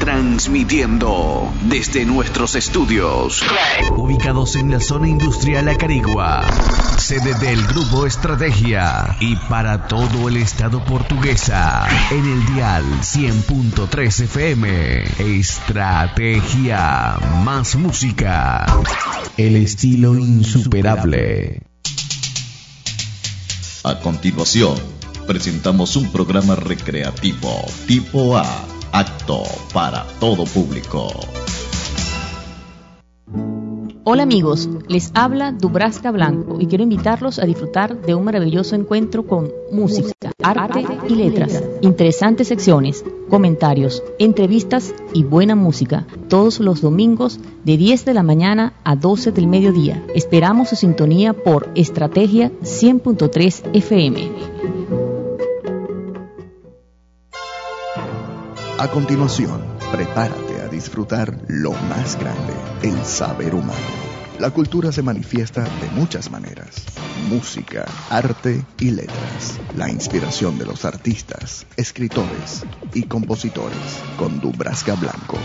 Transmitiendo desde nuestros estudios. Ubicados en la zona industrial Acarigua. Sede del Grupo Estrategia. Y para todo el estado portuguesa. En el dial 100.3 FM. Estrategia. Más música. El estilo insuperable. A continuación, presentamos un programa recreativo tipo A Acto para todo público. Hola amigos, les habla Dubraska Blanco y quiero invitarlos a disfrutar de un maravilloso encuentro con música, arte y letras, interesantes secciones, comentarios, entrevistas y buena música, todos los domingos de 10 de la mañana a 12 del mediodía. Esperamos su sintonía por Estrategia 100.3 FM. A continuación, prepárate a disfrutar lo más grande, el saber humano. La cultura se manifiesta de muchas maneras. Música, arte y letras. La inspiración de los artistas, escritores y compositores con Dubrasca Blanco.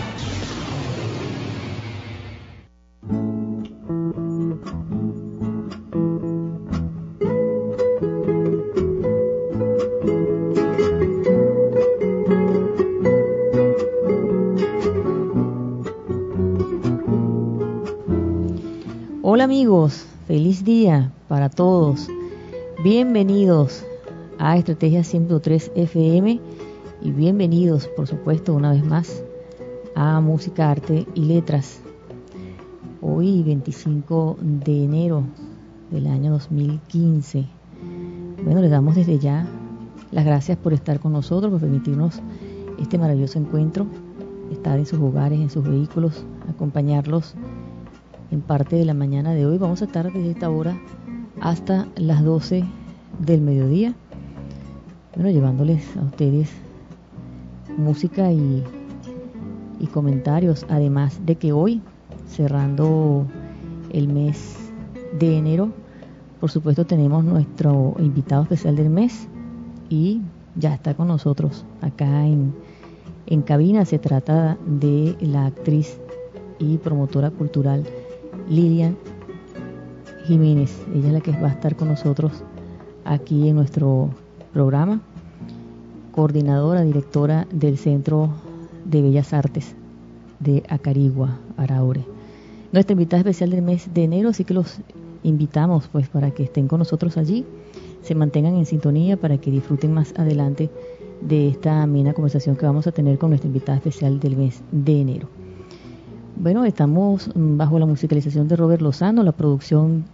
Amigos, feliz día para todos. Bienvenidos a Estrategia 103 FM y bienvenidos, por supuesto, una vez más a Música, Arte y Letras. Hoy, 25 de enero del año 2015. Bueno, les damos desde ya las gracias por estar con nosotros, por permitirnos este maravilloso encuentro, estar en sus hogares, en sus vehículos, acompañarlos en parte de la mañana de hoy. Vamos a estar desde esta hora hasta las 12 del mediodía. Bueno, llevándoles a ustedes música y, y comentarios. Además de que hoy, cerrando el mes de enero, por supuesto tenemos nuestro invitado especial del mes y ya está con nosotros acá en, en cabina. Se trata de la actriz y promotora cultural Lilian Jiménez. Ella es la que va a estar con nosotros aquí en nuestro programa, coordinadora, directora del Centro de Bellas Artes de Acarigua, Araure. Nuestra invitada especial del mes de enero, así que los invitamos pues para que estén con nosotros allí, se mantengan en sintonía para que disfruten más adelante de esta amena conversación que vamos a tener con nuestra invitada especial del mes de enero. Bueno, estamos bajo la musicalización de Robert Lozano, la producción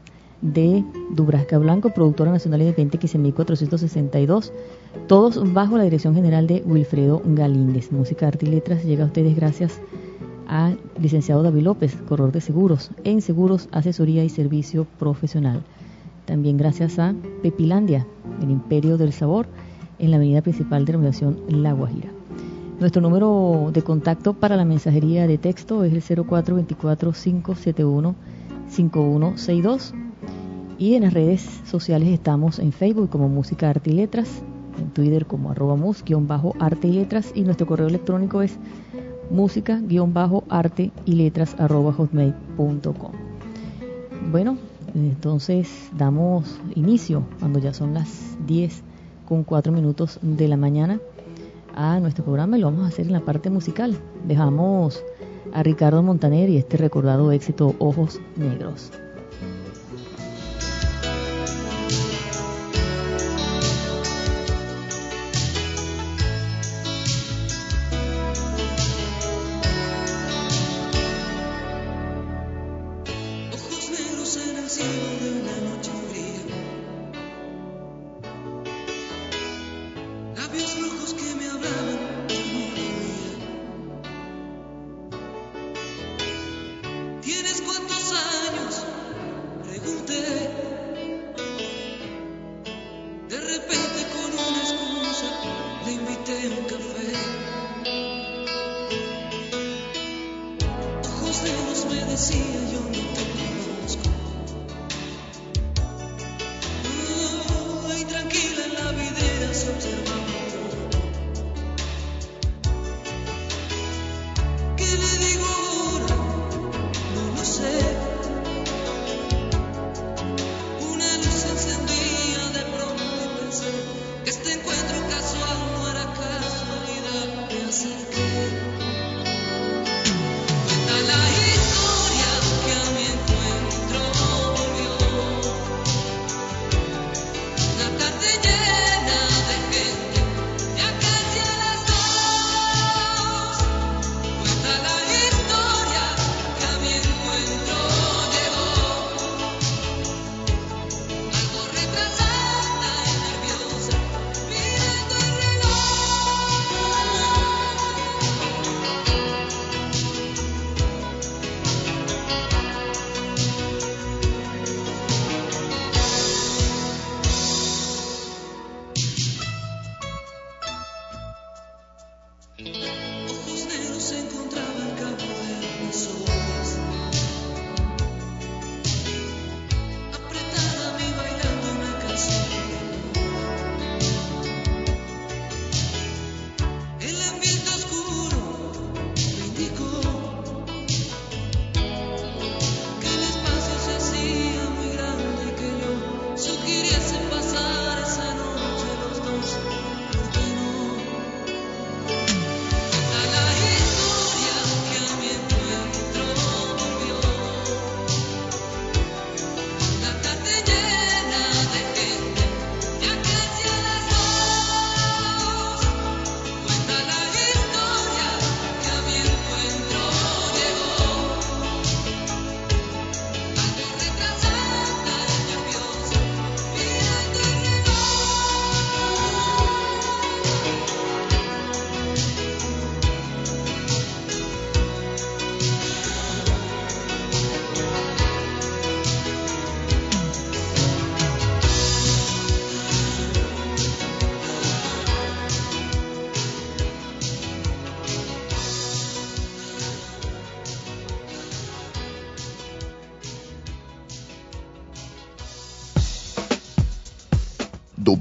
de Dubrasca Blanco, productora nacional independiente 15462, todos bajo la dirección general de Wilfredo Galíndez. Música, arte y letras llega a ustedes gracias al licenciado David López, corredor de seguros, en seguros, asesoría y servicio profesional. También gracias a Pepilandia, el imperio del sabor, en la avenida principal de la Universidad La Guajira. Nuestro número de contacto para la mensajería de texto es el 0424-571-5162 y en las redes sociales estamos en Facebook como Música, Arte y Letras, en Twitter como arroba mus-arte y letras y nuestro correo electrónico es música-arte y letras arroba hotmail.com. Bueno, entonces damos inicio cuando ya son las 10 con 4 minutos de la mañana a nuestro programa y lo vamos a hacer en la parte musical. Dejamos a Ricardo Montaner y este recordado éxito Ojos Negros.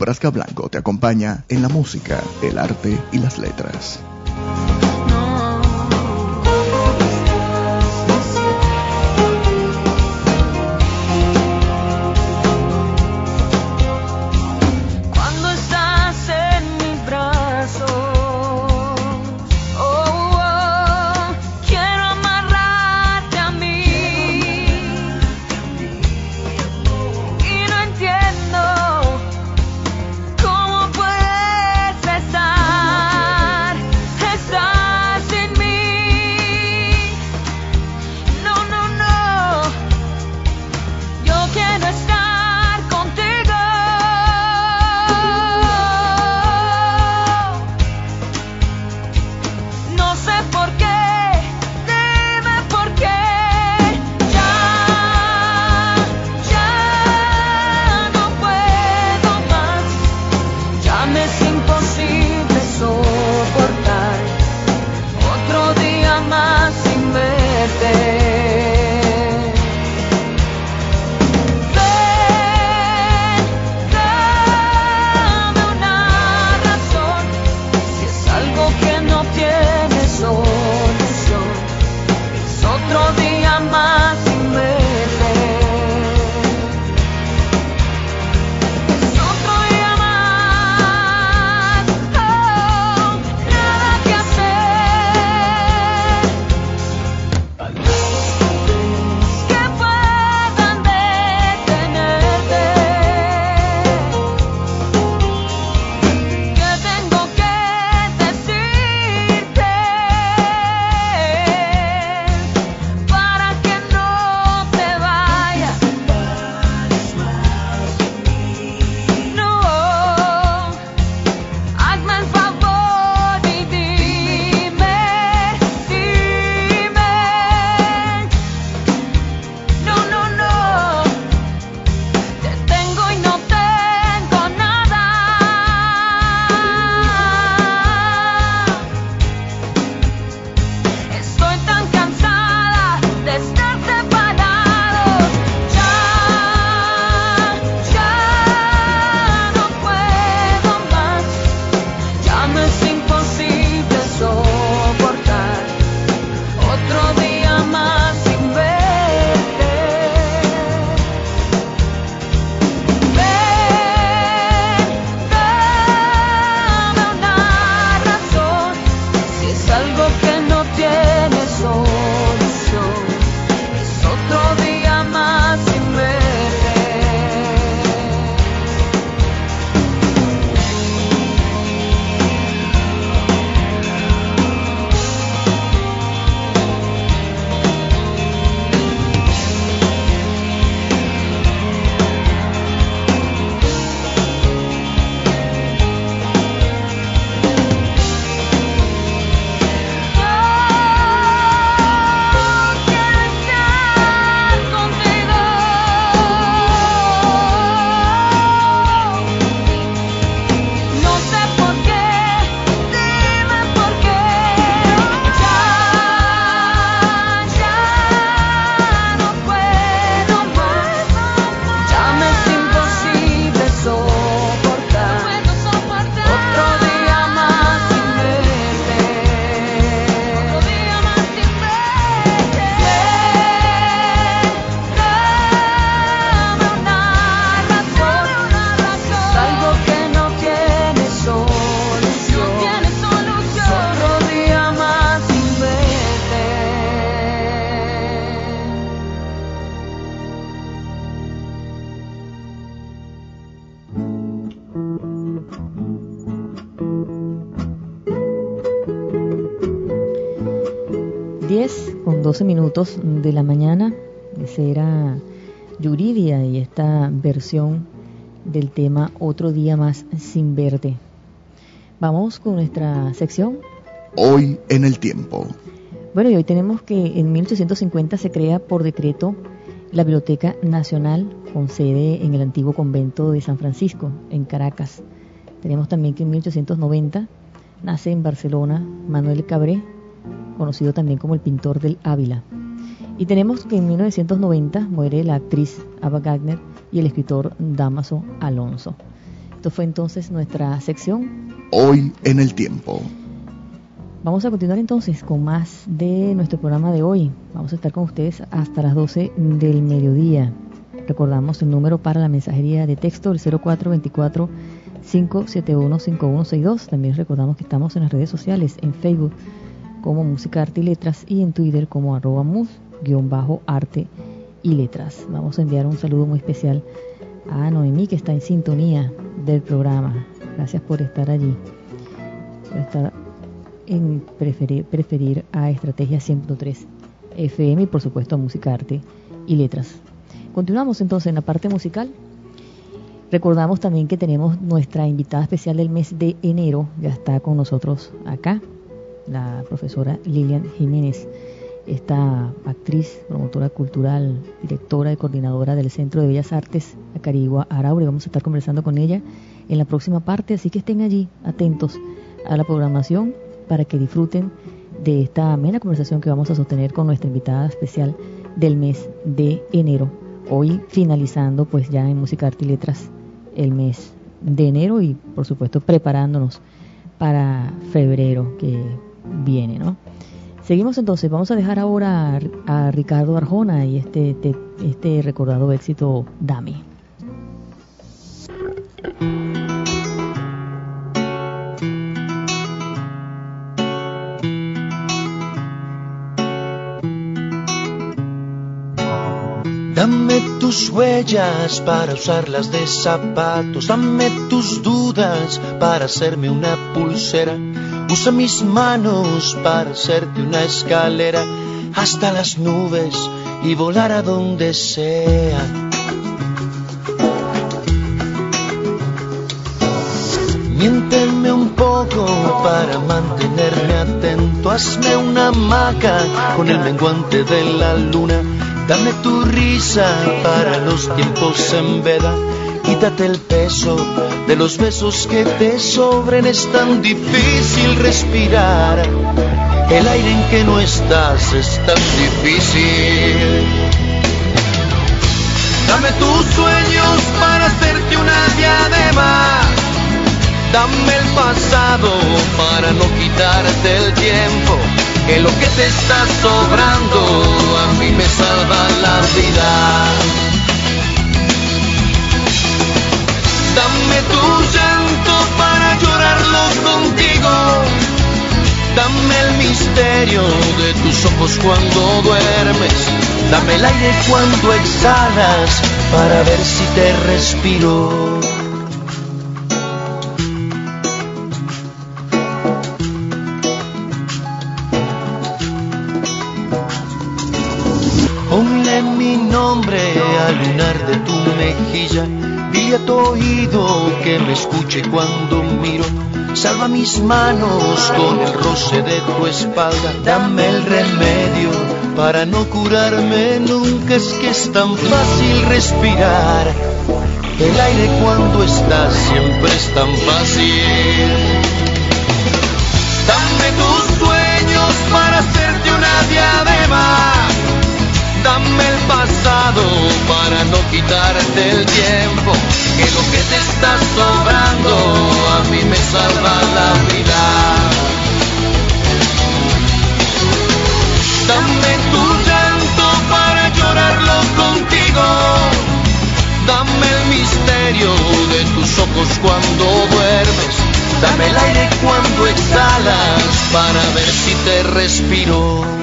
Dubrasca Blanco te acompaña en la música, el arte y las letras. Minutos de la mañana. Ese era Yuridia y esta versión del tema Otro día más sin verte. Vamos con nuestra sección. Hoy en el tiempo. Bueno, y hoy tenemos que en 1850 se crea por decreto la Biblioteca Nacional con sede en el antiguo convento de San Francisco, en Caracas. Tenemos también que en 1890 nace en Barcelona Manuel Cabré, conocido también como el pintor del Ávila. Y tenemos que en 1990 muere la actriz Ava Gagner y el escritor Damaso Alonso. Esto fue entonces nuestra sección. Hoy en el tiempo. Vamos a continuar entonces con más de nuestro programa de hoy. Vamos a estar con ustedes hasta las 12 del mediodía. Recordamos el número para la mensajería de texto, el 0424 571 5162. También recordamos que estamos en las redes sociales, en Facebook como Música, Arte y Letras y en Twitter como arroba mus-arte y letras. Vamos a enviar un saludo muy especial a Noemí que está en sintonía del programa. Gracias por estar allí, por estar en preferir, preferir a Estrategia 103 FM y por supuesto a Música, Arte y Letras. Continuamos entonces en la parte musical. Recordamos también que tenemos nuestra invitada especial del mes de enero, ya está con nosotros acá, la profesora Lilian Jiménez, esta actriz, promotora cultural, directora y coordinadora del Centro de Bellas Artes Acarigua Araure. Vamos a estar conversando con ella en la próxima parte, así que estén allí atentos a la programación para que disfruten de esta amena conversación que vamos a sostener con nuestra invitada especial del mes de enero. Hoy finalizando pues ya en Música, Arte y Letras el mes de enero y por supuesto preparándonos para febrero que viene, ¿no? Seguimos entonces, vamos a dejar ahora a, Ricardo Arjona y este, este, este recordado éxito Dame. Dame tus huellas para usarlas de zapatos, dame tus dudas para hacerme una pulsera, usa mis manos para hacerte una escalera hasta las nubes y volar a donde sea. Miénteme un poco para mantenerme atento, hazme una hamaca con el menguante de la luna Dame tu risa para los tiempos en veda. Quítate el peso de los besos que te sobren. Es tan difícil respirar. El aire en que no estás es tan difícil. Dame tus sueños para hacerte una diadema. Dame el pasado para no quitarte el tiempo que lo que te está sobrando a mí me salva la vida. Dame tu llanto para llorarlo contigo. Dame el misterio de tus ojos cuando duermes. Dame el aire cuando exhalas para ver si te respiro. al lunar de tu mejilla. Dile a tu oído que me escuche cuando miro. Salva mis manos con el roce de tu espalda. Dame el remedio para no curarme nunca. Es que es tan fácil respirar. El aire cuando estás siempre es tan fácil. Dame tus sueños para hacerte una diadema Dame el pasado para no quitarte el tiempo, que lo que te está sobrando a mí me salva la vida. Dame tu llanto para llorarlo contigo. Dame el misterio de tus ojos cuando duermes. Dame el aire cuando exhalas para ver si te respiro.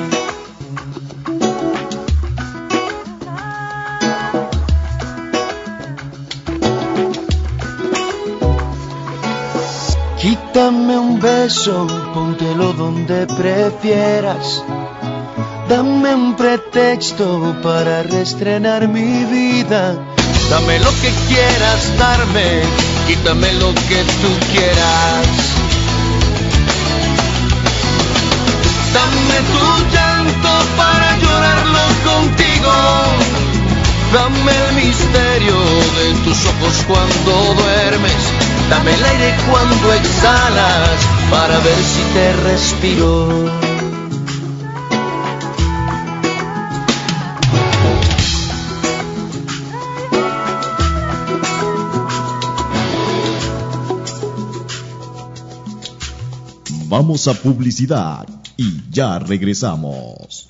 Dame un beso, póntelo donde prefieras. Dame un pretexto para restrenar mi vida. Dame lo que quieras darme, quítame lo que tú quieras. Dame tu llanto para llorarlo contigo. Dame el misterio de tus ojos cuando duermes. Dame el aire cuando exhalas para ver si te respiro. Vamos a publicidad y ya regresamos.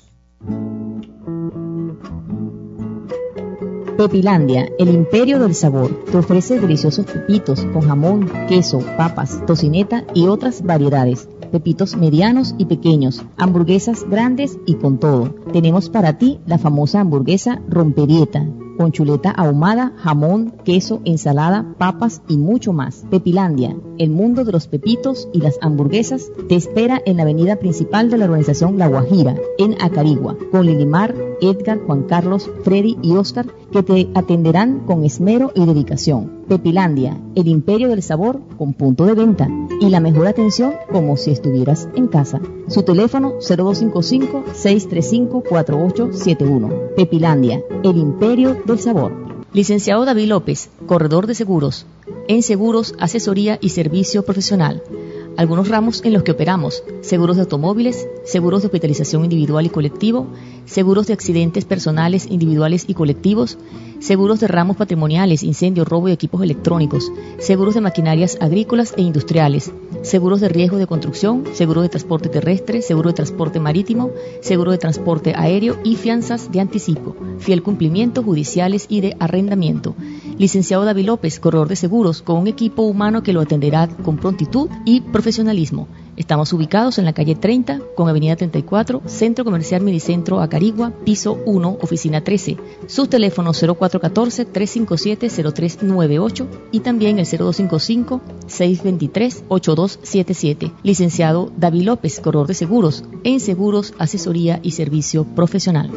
Pepilandia, el imperio del sabor, te ofrece deliciosos pepitos con jamón, queso, papas, tocineta y otras variedades. Pepitos medianos y pequeños, hamburguesas grandes y con todo. Tenemos para ti la famosa hamburguesa romperieta con chuleta ahumada, jamón, queso, ensalada, papas y mucho más. Pepilandia, el mundo de los pepitos y las hamburguesas, te espera en la avenida principal de la organización La Guajira, en Acarigua, con Lilimar, Edgar, Juan Carlos, Freddy y Oscar, que te atenderán con esmero y dedicación. Pepilandia, el imperio del sabor con punto de venta y la mejor atención como si estuvieras en casa. Su teléfono 0255-635-4871. Pepilandia, el imperio sabor. Licenciado David López, corredor de seguros. En seguros, asesoría y servicio profesional algunos ramos en los que operamos, seguros de automóviles, seguros de hospitalización individual y colectivo, seguros de accidentes personales individuales y colectivos, seguros de ramos patrimoniales, incendio, robo y equipos electrónicos, seguros de maquinarias agrícolas e industriales, seguros de riesgo de construcción, seguro de transporte terrestre, seguro de transporte marítimo, seguro de transporte aéreo y fianzas de anticipo, fiel cumplimiento judiciales y de arrendamiento. Licenciado David López, corredor de seguros, con un equipo humano que lo atenderá con prontitud y Estamos ubicados en la calle 30 con Avenida 34, Centro Comercial Medicentro Acarigua, piso 1, oficina 13. Sus teléfonos 0414-357-0398 y también el 0255-623-8277. Licenciado David López, corredor de seguros, en seguros, asesoría y servicio profesional.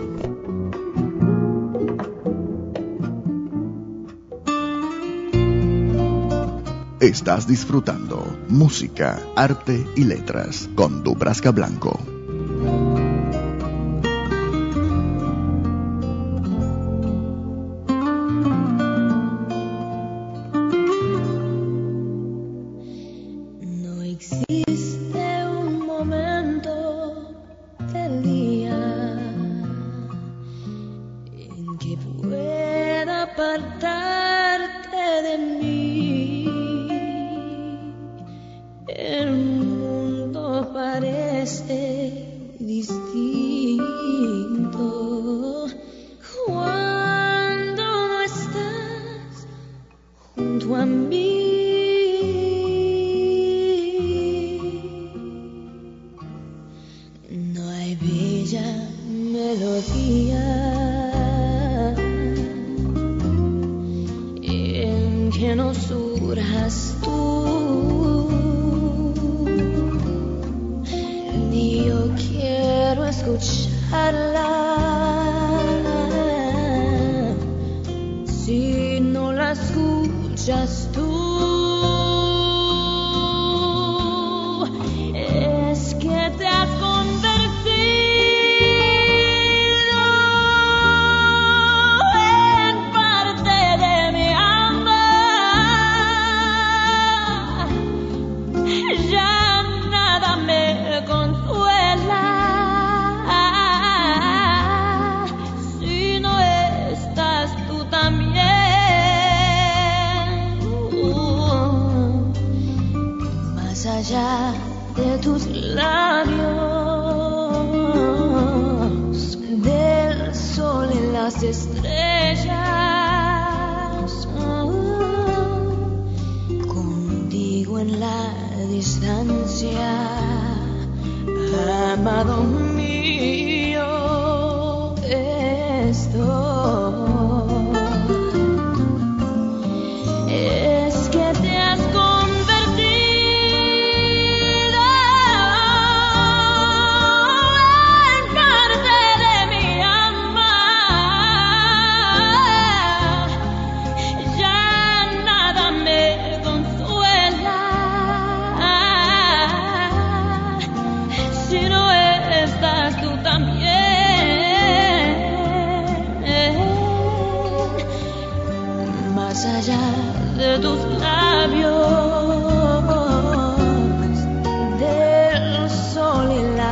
Estás disfrutando música, arte y letras con Dubrasca Blanco.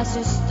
Sol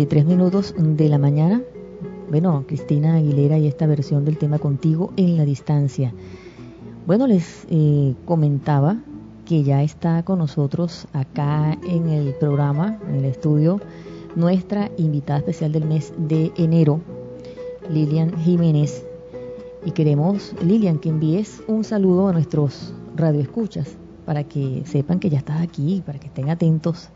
23 minutos de la mañana. Bueno, Cristina Aguilera y esta versión del tema contigo en la distancia. Bueno, les eh, comentaba que ya está con nosotros acá en el programa, en el estudio, nuestra invitada especial del mes de enero, Lilian Jiménez. Y queremos, Lilian, que envíes un saludo a nuestros radioescuchas para que sepan que ya estás aquí, para que estén atentos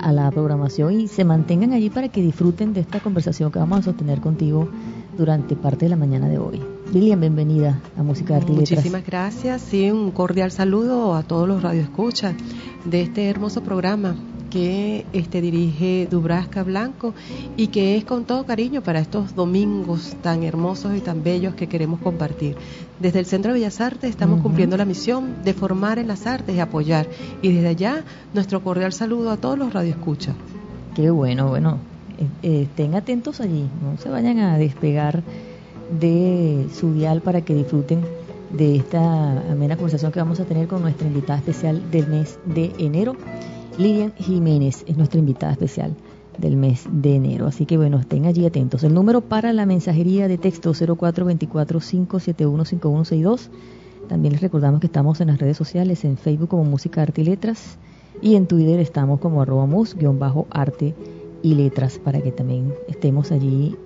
a la programación y se mantengan allí para que disfruten de esta conversación que vamos a sostener contigo durante parte de la mañana de hoy. Lilian, bienvenida a Música Arte Muchísimas gracias, sí, un cordial saludo a todos los radioescuchas de este hermoso programa que este dirige Dubrasca Blanco y que es con todo cariño para estos domingos tan hermosos y tan bellos que queremos compartir. Desde el Centro de Bellas Artes estamos cumpliendo la misión de formar en las artes y apoyar. Y desde allá nuestro cordial saludo a todos los radioescuchas. Qué bueno, bueno, eh, eh, estén atentos allí, no se vayan a despegar de su dial para que disfruten de esta amena conversación que vamos a tener con nuestra invitada especial del mes de enero. Lilian Jiménez es nuestra invitada especial del mes de enero. Así que bueno, estén allí atentos. El número para la mensajería de texto 0424-571-5162. También les recordamos que estamos en las redes sociales, en Facebook como Música, Arte y Letras y en Twitter estamos como arroba mus-arte y letras para que también estemos allí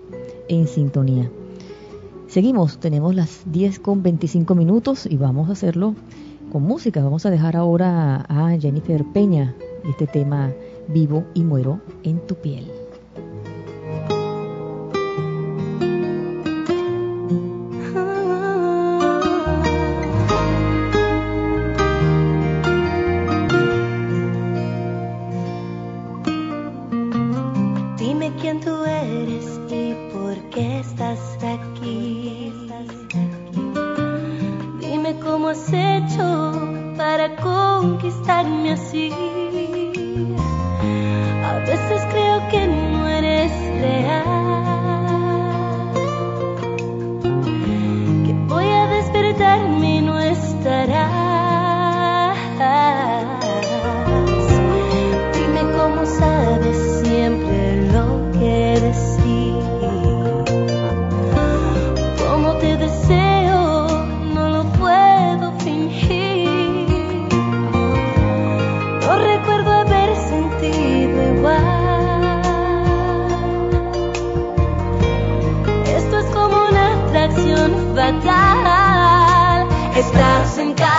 en sintonía. Seguimos, tenemos las 10 con 25 minutos y vamos a hacerlo con música. Vamos a dejar ahora a Jennifer Peña este tema Vivo y muero en tu piel. Dime quién tú eres y por qué estás aquí. Dime cómo has hecho para conquistarme así. Estás en cada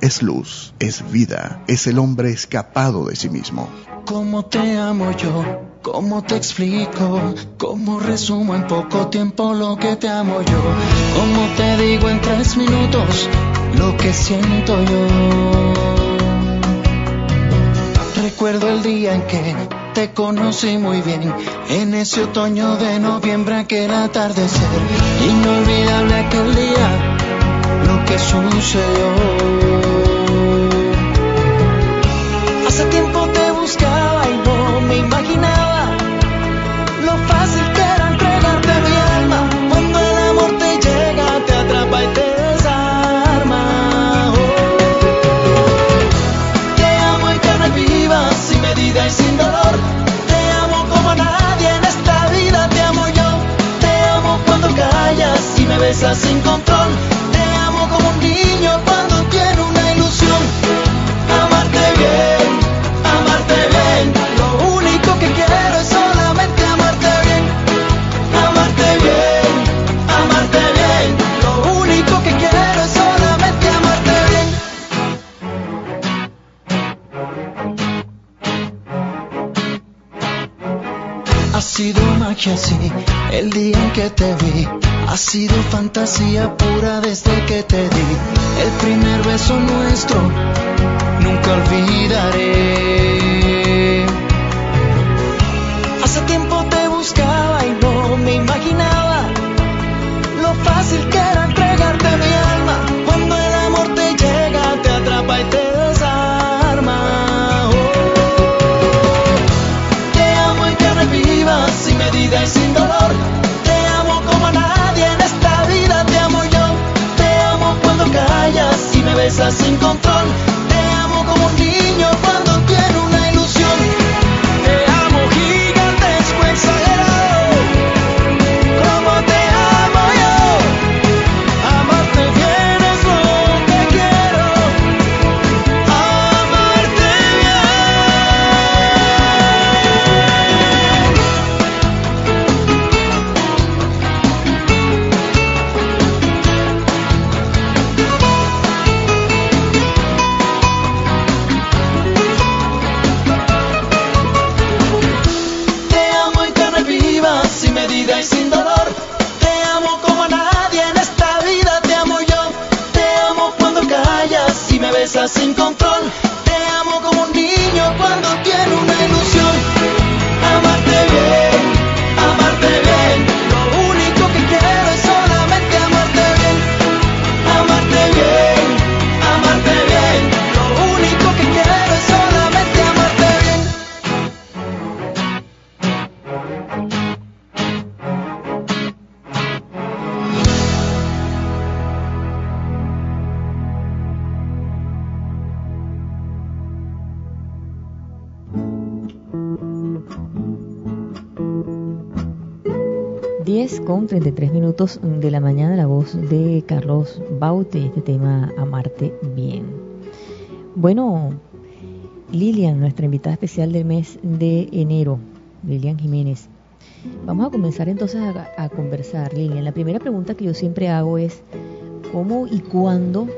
es luz, es vida, es el hombre escapado de sí mismo. ¿Cómo te amo yo? ¿Cómo te explico? ¿Cómo resumo en poco tiempo lo que te amo yo? ¿Cómo te digo en tres minutos lo que siento yo? Recuerdo el día en que te conocí muy bien, en ese otoño de noviembre, aquel atardecer, inolvidable aquel día Ha sido fantasía pura desde que te di. El primer beso nuestro, nunca olvidaré. Sin control. De la mañana, la voz de Carlos Baute, este tema Amarte Bien. Bueno, Lilian, nuestra invitada especial del mes de enero, Lilian Jiménez. Vamos a comenzar entonces a, a conversar, Lilian. La primera pregunta que yo siempre hago es, ¿cómo y cuándo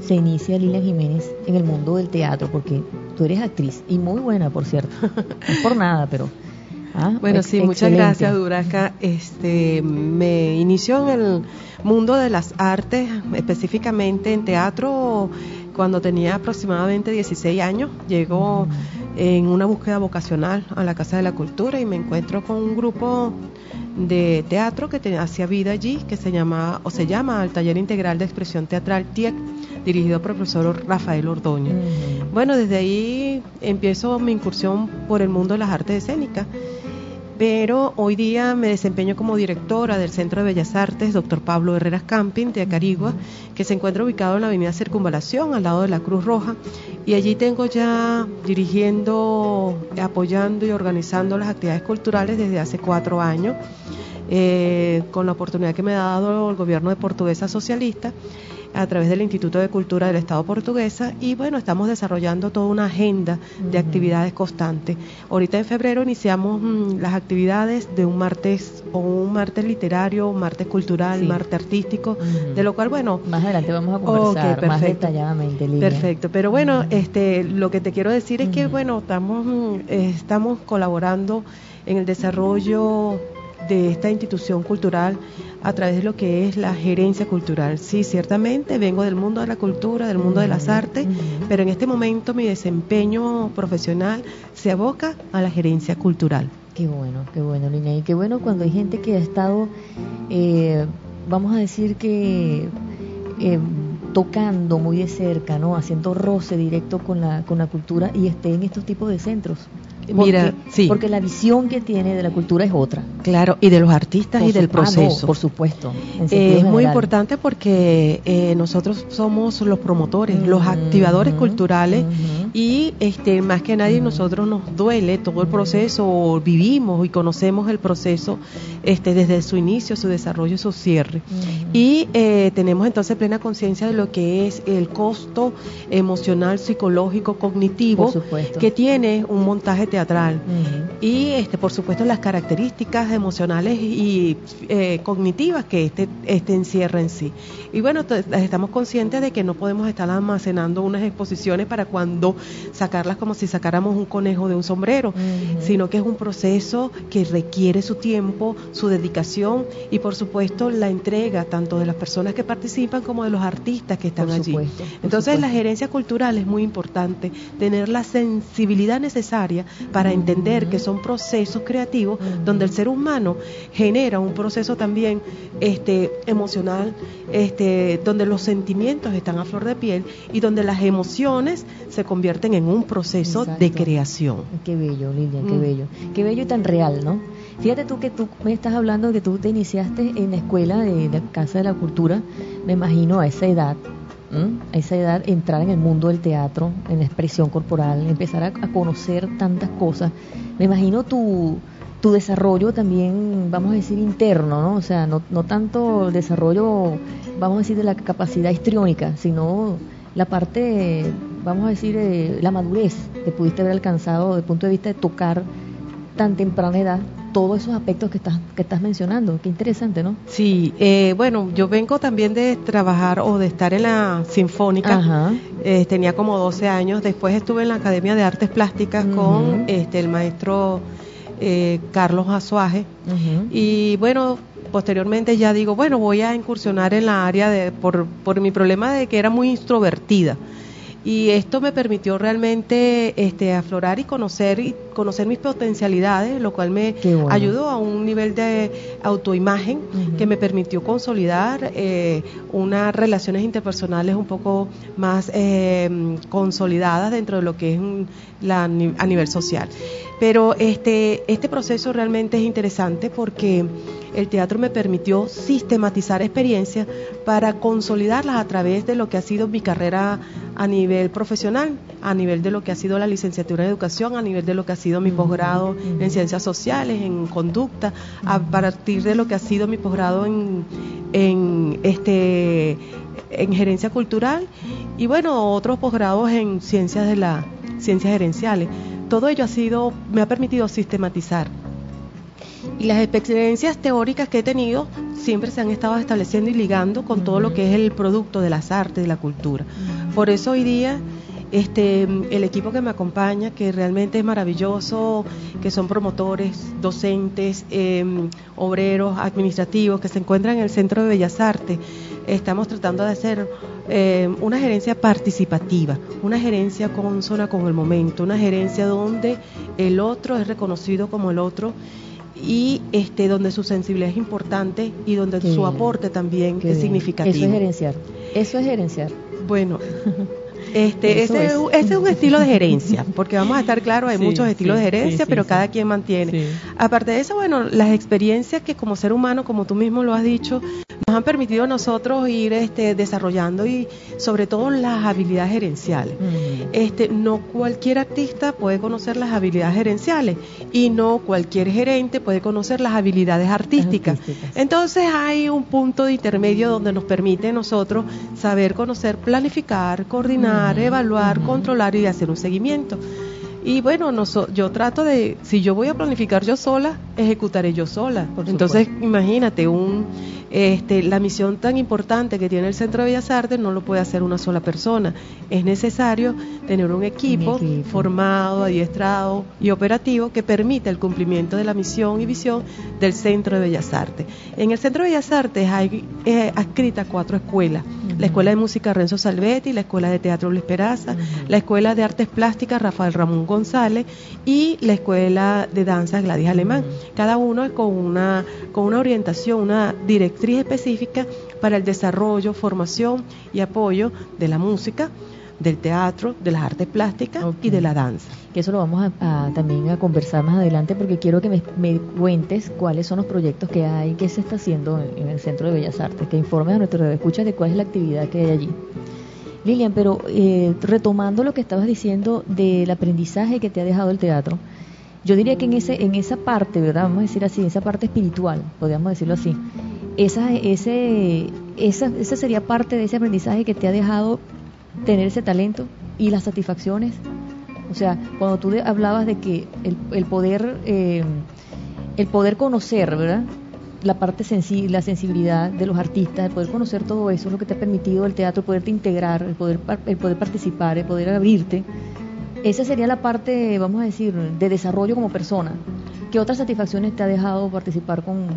se inicia Lilian Jiménez en el mundo del teatro? Porque tú eres actriz y muy buena, por cierto. No es por nada, pero... ah, Bueno, sí, muchas gracias, Duraca. Este, me inició en el mundo de las artes, específicamente en teatro, cuando tenía aproximadamente 16 años. Llego en una búsqueda vocacional a la Casa de la Cultura y me encuentro con un grupo de teatro que hacía vida allí, que se llama o se llama el Taller Integral de Expresión Teatral TIEC, dirigido por el profesor Rafael Ordóñez. Ujú. Bueno, desde ahí empiezo mi incursión por el mundo de las artes escénicas, pero hoy día me desempeño como directora del Centro de Bellas Artes Dr. Pablo Herreras Camping de Acarigua, que se encuentra ubicado en la avenida Circunvalación, al lado de la Cruz Roja, y allí tengo ya dirigiendo, apoyando y organizando las actividades culturales desde hace cuatro años. Eh, con la oportunidad que me ha dado el gobierno de Portuguesa Socialista a través del Instituto de Cultura del Estado portuguesa y bueno, estamos desarrollando toda una agenda de actividades constantes. Ahorita en febrero iniciamos mm, las actividades de un martes o un martes literario, un martes cultural, martes artístico, de lo cual bueno, más adelante vamos a conversar más detalladamente. Perfecto, pero bueno, este lo que te quiero decir es que bueno, estamos mm, estamos colaborando en el desarrollo de esta institución cultural a través de lo que es la gerencia cultural. Sí, ciertamente vengo del mundo de la cultura, del mundo de las artes, pero en este momento mi desempeño profesional se aboca a la gerencia cultural. Qué bueno, qué bueno, Lina. Y qué bueno cuando hay gente que ha estado, eh, vamos a decir que eh, tocando muy de cerca, ¿no? Haciendo roce directo con la, con la cultura y esté en estos tipos de centros. Mira, sí. Porque la visión que tiene de la cultura es otra. Claro, y de los artistas y del proceso. por supuesto. Eh, es muy importante porque eh, nosotros somos los promotores, los activadores culturales y este más que nadie nosotros nos duele todo el proceso, vivimos y conocemos el proceso este desde su inicio, su desarrollo, su cierre. Y eh, tenemos entonces plena conciencia de lo que es el costo emocional, psicológico, cognitivo que tiene un montaje teatral. Y este por supuesto las características emocionales y eh, cognitivas que este, este encierra en sí. Y bueno, estamos conscientes de que no podemos estar almacenando unas exposiciones para cuando sacarlas como si sacáramos un conejo de un sombrero, sino que es un proceso que requiere su tiempo, su dedicación y por supuesto la entrega tanto de las personas que participan como de los artistas que están allí. Entonces la gerencia cultural es muy importante, tener la sensibilidad necesaria para entender que son procesos creativos donde el ser humano genera un proceso también este emocional, este donde los sentimientos están a flor de piel y donde las emociones se convierten en un proceso de creación. Qué bello, Lilian, qué mm. bello. Qué bello y tan real, ¿no? Fíjate tú que tú me estás hablando de que tú te iniciaste en la escuela de la Casa de la Cultura, me imagino a esa edad, a esa edad entrar en el mundo del teatro, en la expresión corporal, empezar a, conocer tantas cosas. Me imagino tu, tu desarrollo también, vamos a decir, interno, ¿no? O sea, no, no tanto el desarrollo, vamos a decir, de la capacidad histriónica, sino la parte, vamos a decir, eh, la madurez que pudiste haber alcanzado desde el punto de vista de tocar tan temprana edad todos esos aspectos que estás, que estás mencionando. Qué interesante, ¿no? Sí, eh, bueno, yo vengo también de trabajar o de estar en la Sinfónica. Eh, tenía como 12 años. Después estuve en la Academia de Artes Plásticas con este, el maestro Carlos Azuaje. Y bueno, posteriormente ya digo, bueno, voy a incursionar en la área de, por, por mi problema de que era muy introvertida. Y esto me permitió realmente este, aflorar y conocer, y conocer mis potencialidades, lo cual me ayudó a un nivel de autoimagen que me permitió consolidar eh, unas relaciones interpersonales un poco más eh, consolidadas dentro de lo que es la, a nivel social. Pero este, este proceso realmente es interesante porque el teatro me permitió sistematizar experiencias para consolidarlas a través de lo que ha sido mi carrera a nivel profesional, a nivel de lo que ha sido la licenciatura en educación, a nivel de lo que ha sido mi posgrado en ciencias sociales, en conducta, a partir de lo que ha sido mi posgrado en, este en gerencia cultural y bueno, otros posgrados en ciencias de la ciencias gerenciales. Todo ello ha sido me ha permitido sistematizar y las experiencias teóricas que he tenido siempre se han estado estableciendo y ligando con todo lo que es el producto de las artes, de la cultura. Por eso hoy día este, el equipo que me acompaña, que realmente es maravilloso, que son promotores, docentes, em, obreros, administrativos, que se encuentran en el Centro de Bellas Artes, estamos tratando de hacer em, una gerencia participativa, una gerencia consona con el momento, una gerencia donde el otro es reconocido como el otro y este donde su sensibilidad es importante y donde su aporte también es significativo. Eso es gerenciar. Eso es gerenciar. Bueno, este, ese, es. un estilo de gerencia, porque vamos a estar claros, hay muchos estilos de gerencia, pero cada quien mantiene. Aparte de eso, bueno, las experiencias que como ser humano, como tú mismo lo has dicho, nos han permitido a nosotros ir este, desarrollando y sobre todo las habilidades gerenciales. Este, no cualquier artista puede conocer las habilidades gerenciales y no cualquier gerente puede conocer las habilidades artísticas. Entonces hay un punto de intermedio donde nos permite a nosotros saber conocer, planificar, coordinar, evaluar, controlar y hacer un seguimiento. Y bueno, no yo trato de, si yo voy a planificar yo sola, ejecutaré yo sola. Entonces, imagínate, un, este, la misión tan importante que tiene el Centro de Bellas Artes no lo puede hacer una sola persona. Es necesario tener un equipo, formado, adiestrado y operativo que permita el cumplimiento de la misión y visión del Centro de Bellas Artes. En el Centro de Bellas Artes hay eh, adscritas cuatro escuelas la Escuela de Música Renzo Salvetti, la Escuela de Teatro Luis Peraza, la Escuela de Artes Plásticas Rafael Ramón González y la Escuela de Danza Gladys Alemán. Cada uno con una, con una orientación, una directriz específica para el desarrollo, formación y apoyo de la música, del teatro, de las artes plásticas y de la danza que eso lo vamos a, también a conversar más adelante porque quiero que me, cuentes cuáles son los proyectos que hay, qué se está haciendo en, el Centro de Bellas Artes, que informes a nuestros escuchas de cuál es la actividad que hay allí. Lilian, pero eh, retomando lo que estabas diciendo del aprendizaje que te ha dejado el teatro, yo diría que en ese en esa parte, ¿verdad? Vamos a decir así, esa parte espiritual, podríamos decirlo así. Esa ese esa, esa sería parte de ese aprendizaje que te ha dejado tener ese talento y las satisfacciones o sea, cuando tú hablabas de que el, poder eh, el poder conocer, ¿verdad? La parte sensible, la sensibilidad de los artistas, el poder conocer todo eso es lo que te ha permitido el teatro, poderte integrar, el poder, el poder participar, el poder abrirte. Esa sería la parte, vamos a decir, de desarrollo como persona. ¿Qué otras satisfacciones te ha dejado participar con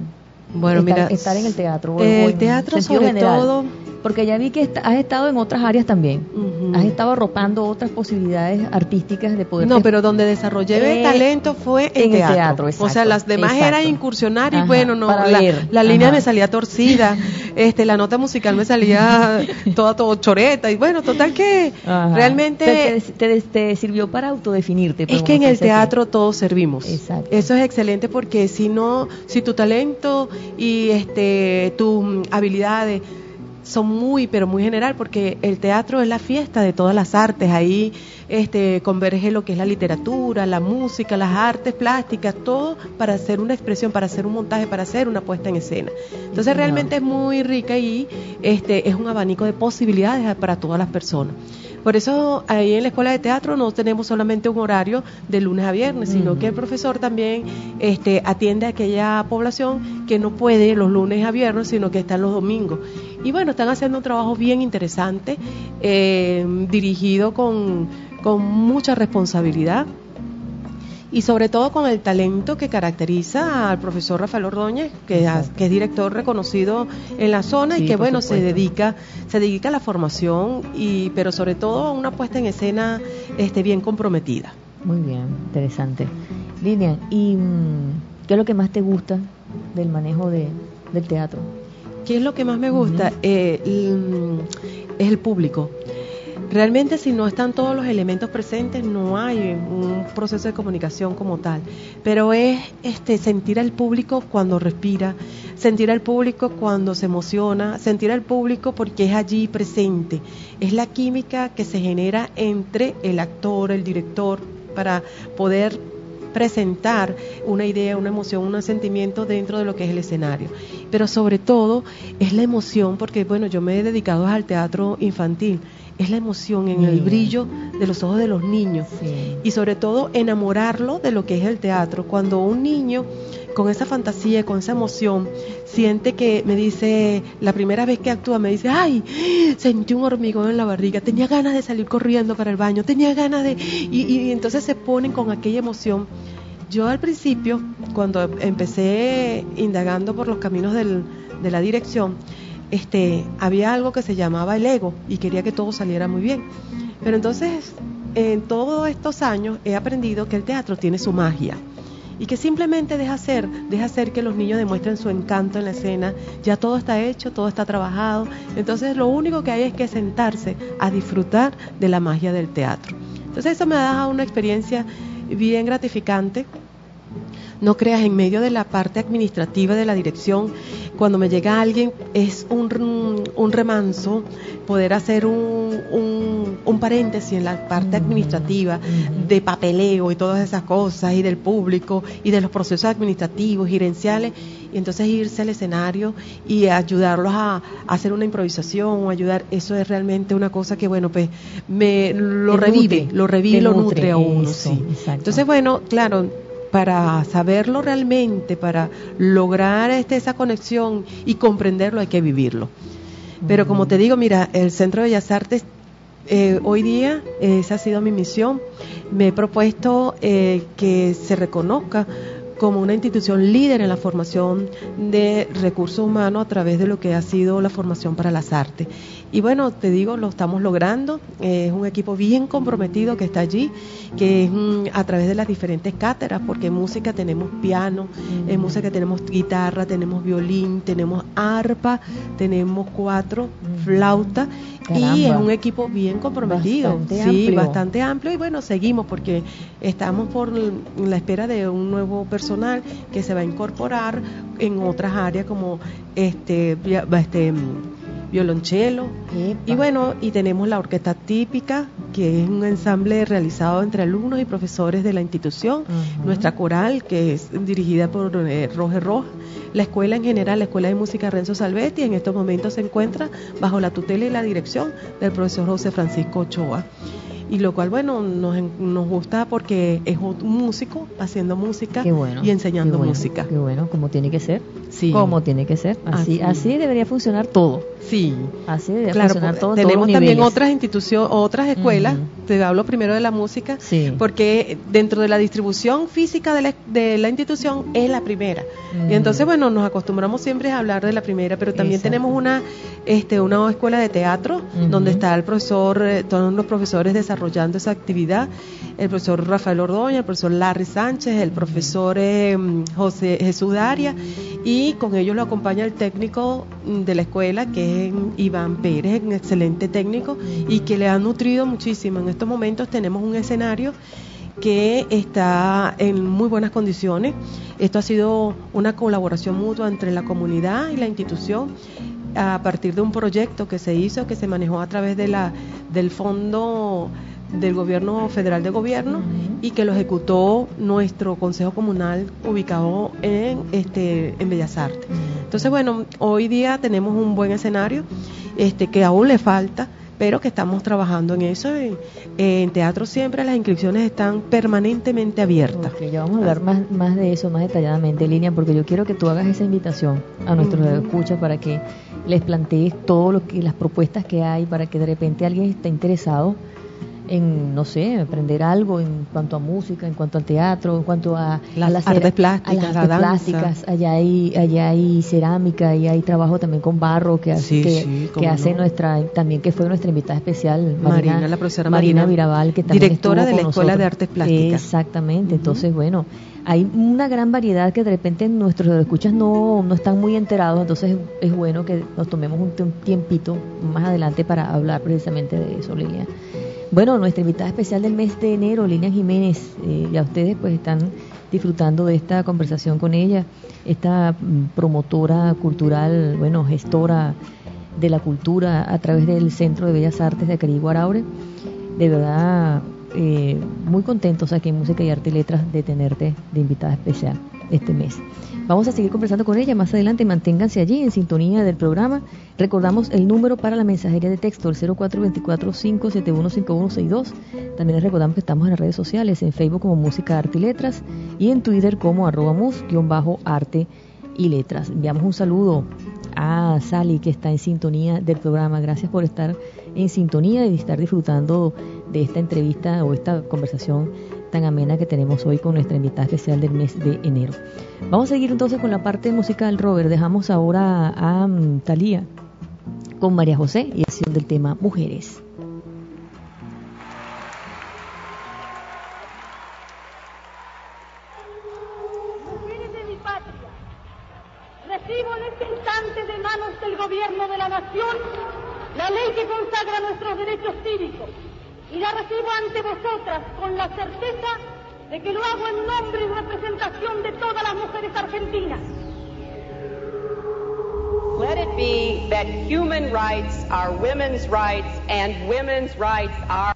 bueno, estar, mira, estar en el teatro? El teatro sobre todo porque ya vi que has estado en otras áreas también. Has estado arropando otras posibilidades artísticas de poder. No, pero donde desarrollé el eh, talento fue en, teatro. o sea, las demás eran incursionar y bueno, no, la, línea me salía torcida, este, la nota musical me salía toda todo choreta y bueno, total que realmente te, sirvió para autodefinirte. Es que en el teatro todos servimos. Exacto. Eso es excelente porque si no, si tu talento y este tus habilidades son muy, pero muy general, porque el teatro es la fiesta de todas las artes. Ahí este, converge lo que es la literatura, la música, las artes plásticas, todo para hacer una expresión, para hacer un montaje, para hacer una puesta en escena. Entonces realmente es muy rica y este, es un abanico de posibilidades para todas las personas. Por eso ahí en la escuela de teatro no tenemos solamente un horario de lunes a viernes, sino que el profesor también este, atiende a aquella población que no puede los lunes a viernes, sino que está los domingos. Y bueno, están haciendo un trabajo bien interesante, eh, dirigido con, con mucha responsabilidad y sobre todo con el talento que caracteriza al profesor Rafael Ordóñez, que, es director reconocido en la zona y que bueno se dedica se dedica a la formación y pero sobre todo a una puesta en escena este bien comprometida. Muy bien, interesante. Lilian, ¿y mm, qué es lo que más te gusta del manejo de, del teatro? ¿Qué es lo que más me gusta? Eh, es el público. Realmente si no están todos los elementos presentes no hay un proceso de comunicación como tal, pero es este sentir al público cuando respira, sentir al público cuando se emociona, sentir al público porque es allí presente. Es la química que se genera entre el actor, el director para poder presentar una idea, una emoción, un sentimiento dentro de lo que es el escenario. Pero sobre todo es la emoción, porque bueno, yo me he dedicado al teatro infantil es la emoción en el brillo de los ojos de los niños y sobre todo enamorarlo de lo que es el teatro. Cuando un niño con esa fantasía, con esa emoción, siente que me dice, la primera vez que actúa, me dice, ay, sentí un hormigón en la barriga, tenía ganas de salir corriendo para el baño, tenía ganas de... Y, y entonces se ponen con aquella emoción. Yo al principio, cuando empecé indagando por los caminos del, de la dirección, este, había algo que se llamaba el ego y quería que todo saliera muy bien. Pero entonces, en todos estos años he aprendido que el teatro tiene su magia y que simplemente deja ser, deja ser que los niños demuestren su encanto en la escena, ya todo está hecho, todo está trabajado, entonces lo único que hay es que sentarse a disfrutar de la magia del teatro. Entonces eso me ha dado una experiencia bien gratificante no creas, en medio de la parte administrativa de la dirección, cuando me llega alguien es un, un remanso poder hacer un, un, paréntesis en la parte administrativa de papeleo y todas esas cosas y del público y de los procesos administrativos, gerenciales y entonces irse al escenario y ayudarlos a, hacer una improvisación o ayudar, eso es realmente una cosa que bueno, pues me lo revive, lo revive, lo nutre, a uno, sí. Entonces bueno, claro, para saberlo realmente, para lograr este, esa conexión y comprenderlo hay que vivirlo. Pero como te digo, mira, el Centro de Bellas Artes eh, hoy día, esa ha sido mi misión, me he propuesto eh, que se reconozca como una institución líder en la formación de recursos humanos a través de lo que ha sido la formación para las artes. Y bueno, te digo, lo estamos logrando. es un equipo bien comprometido que está allí, que es a través de las diferentes cátedras, porque en música tenemos piano, en música tenemos guitarra, tenemos violín, tenemos arpa, tenemos cuatro, flauta, y es un equipo bien comprometido. sí, bastante amplio. Y bueno, seguimos porque estamos por la espera de un nuevo personal que se va a incorporar en otras áreas como este, este violonchelo. Y bueno, y tenemos la orquesta típica, que es un ensamble realizado entre alumnos y profesores de la institución. Nuestra coral, que es dirigida por eh, Roger Roja. La escuela en general, la Escuela de Música Renzo Salvetti, en estos momentos se encuentra bajo la tutela y la dirección del profesor José Francisco Ochoa y lo cual, bueno, nos, nos gusta porque es un músico haciendo música y enseñando música. Qué bueno, como tiene que ser. Sí. Como tiene que ser. Así, así, debería funcionar todo. Sí. Así funcionar todo. Tenemos también otras instituciones, otras escuelas. Te hablo primero de la música, sí. porque dentro de la distribución física de la, de la institución es la primera. Y entonces, bueno, nos acostumbramos siempre a hablar de la primera, pero también tenemos una, este, una escuela de teatro donde está el profesor, eh, todos los profesores de desarrollando esa actividad, el profesor Rafael Ordoña, el profesor Larry Sánchez, el profesor eh, José Jesús Daria, y con ellos lo acompaña el técnico mm, de la escuela, que es Iván Pérez, un excelente técnico, y que le ha nutrido muchísimo. En estos momentos tenemos un escenario que está en muy buenas condiciones. Esto ha sido una colaboración mutua entre la comunidad y la institución a partir de un proyecto que se hizo, que se manejó a través de la, del Fondo del Gobierno Federal de Gobierno y que lo ejecutó nuestro Consejo Comunal ubicado en, este, en Bellas Artes. Entonces, bueno, hoy día tenemos un buen escenario este, que aún le falta pero que estamos trabajando en eso. En, teatro siempre las inscripciones están permanentemente abiertas. ya vamos a hablar más, más de eso más detalladamente, Línea, porque yo quiero que tú hagas esa invitación a nuestros escuchas para que les plantees todo lo que las propuestas que hay para que de repente alguien esté interesado en, no sé, aprender algo en cuanto a música, en cuanto al teatro, en cuanto a, las, artes plásticas, a las plásticas. Allá hay, allá hay cerámica y hay trabajo también con barro que, hace, que, hace nuestra, también que fue nuestra invitada especial, Marina, la profesora Marina, Mirabal, que también directora de la Escuela de Artes Plásticas. Exactamente, entonces bueno, hay una gran variedad que de repente nuestros escuchas no, no están muy enterados, entonces es bueno que nos tomemos un tiempito más adelante para hablar precisamente de eso, Lilian. Bueno, nuestra invitada especial del mes de enero, Lina Jiménez, eh, ya ustedes pues están disfrutando de esta conversación con ella, esta mm, promotora cultural, bueno, gestora de la cultura a través del Centro de Bellas Artes de Acarigua Araure. De verdad, eh, muy contentos aquí en Música y Arte y Letras de tenerte de invitada especial este mes. Vamos a seguir conversando con ella más adelante. Manténganse allí en sintonía del programa. Recordamos el número para la mensajería de texto, el 0424-571-5162. También les recordamos que estamos en las redes sociales, en Facebook como Música, Arte y Letras y en Twitter como arroba mus-arte y letras. Enviamos un saludo a Sally que está en sintonía del programa. Gracias por estar en sintonía y estar disfrutando de esta entrevista o esta conversación tan amena que tenemos hoy con nuestra invitada especial del mes de enero. Vamos a seguir entonces con la parte musical, Robert. Dejamos ahora a, a mm, Talía con María José y acción del tema Mujeres. Mujeres de mi patria, recibo en este instante de manos del gobierno de la nación la ley que consagra nuestros derechos cívicos y la recibo ante vosotras con la certeza de que lo hago en nombre y representación de todas las mujeres argentinas. Let it be that human rights are women's rights and women's rights are...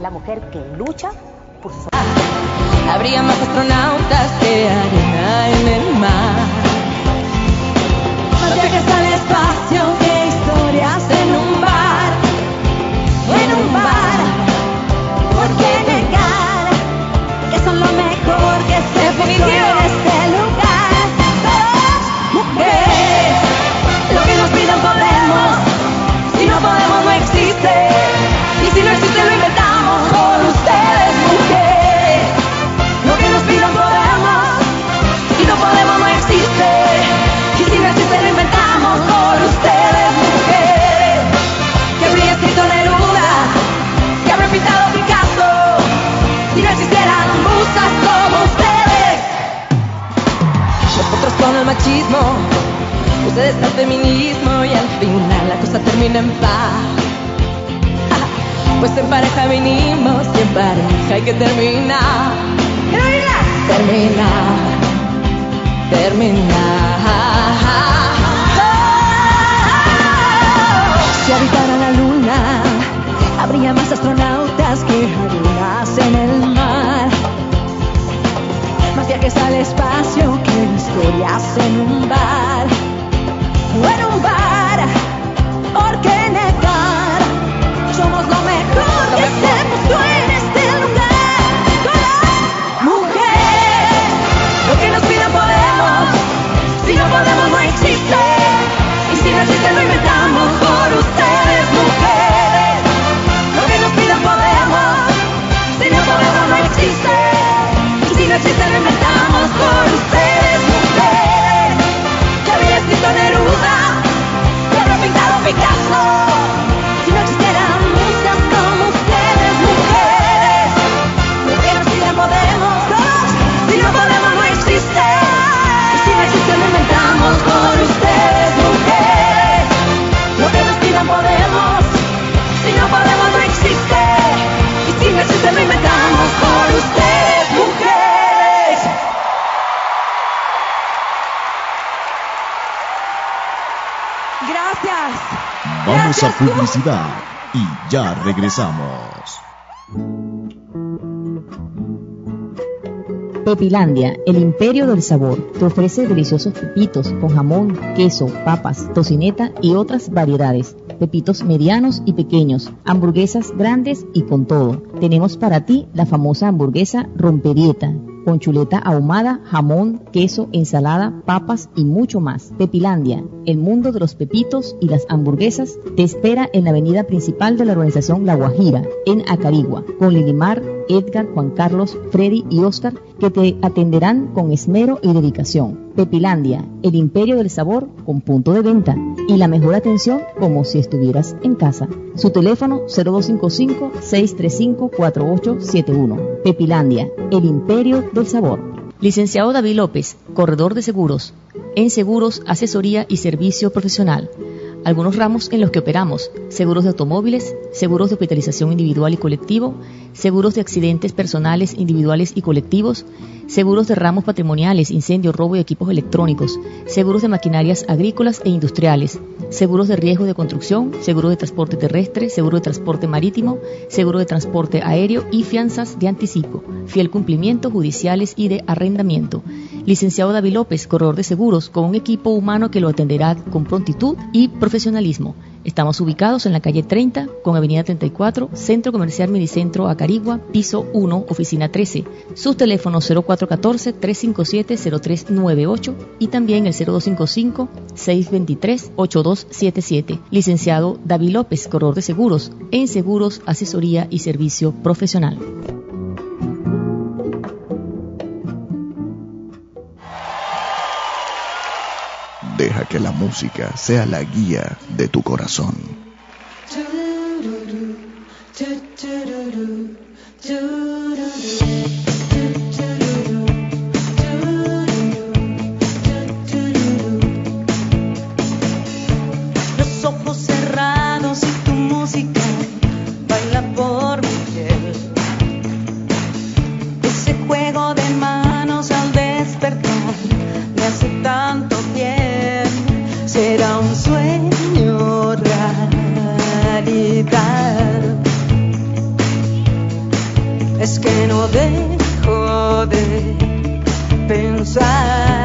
La mujer que lucha por sus... Habría más astronautas que arena en el mar. Viajes al espacio que historias en un bar. Que machismo. Ustedes al feminismo y al final la cosa termina en paz. Pues en pareja vinimos y en pareja hay que terminar. Terminar. Terminar. Si habitara la luna, habría más astronautas que arenas en el mar. Más viajes al espacio que historias en un bar. Publicidad y ya regresamos. Pepilandia, el imperio del sabor, te ofrece deliciosos pepitos con jamón, queso, papas, tocineta y otras variedades. Pepitos medianos y pequeños, hamburguesas grandes y con todo. Tenemos para ti la famosa hamburguesa rompedieta, con chuleta ahumada, jamón, queso, ensalada, papas y mucho más. Pepilandia, el mundo de los pepitos y las hamburguesas, te espera en la avenida principal de la organización La Guajira, en Acarigua, con Lilimar, Edgar, Juan Carlos, Freddy y Oscar, que te atenderán con esmero y dedicación. Pepilandia, el imperio del sabor con punto de venta y la mejor atención como si estuvieras en casa. Su teléfono 0255-635-4871. Pepilandia, el imperio del sabor. Licenciado David López, corredor de seguros. En seguros, asesoría y servicio profesional. Algunos ramos en los que operamos, seguros de automóviles, seguros de hospitalización individual y colectivo, seguros de accidentes personales individuales y colectivos, seguros de ramos patrimoniales, incendio, robo y equipos electrónicos, seguros de maquinarias agrícolas e industriales, seguros de riesgo de construcción, seguro de transporte terrestre, seguro de transporte marítimo, seguro de transporte aéreo y fianzas de anticipo, fiel cumplimiento judiciales y de arrendamiento. Licenciado David López, corredor de seguros, con un equipo humano que lo atenderá con prontitud y profesionalismo. Estamos ubicados en la calle 30 con Avenida 34, Centro Comercial Minicentro Acarigua, piso 1, oficina 13. Sus teléfonos 0414-357-0398 y también el 0255-623-8277. Licenciado David López, corredor de seguros, en seguros, asesoría y servicio profesional. Deja que la música sea la guía de tu corazón. Que no dejo de pensar.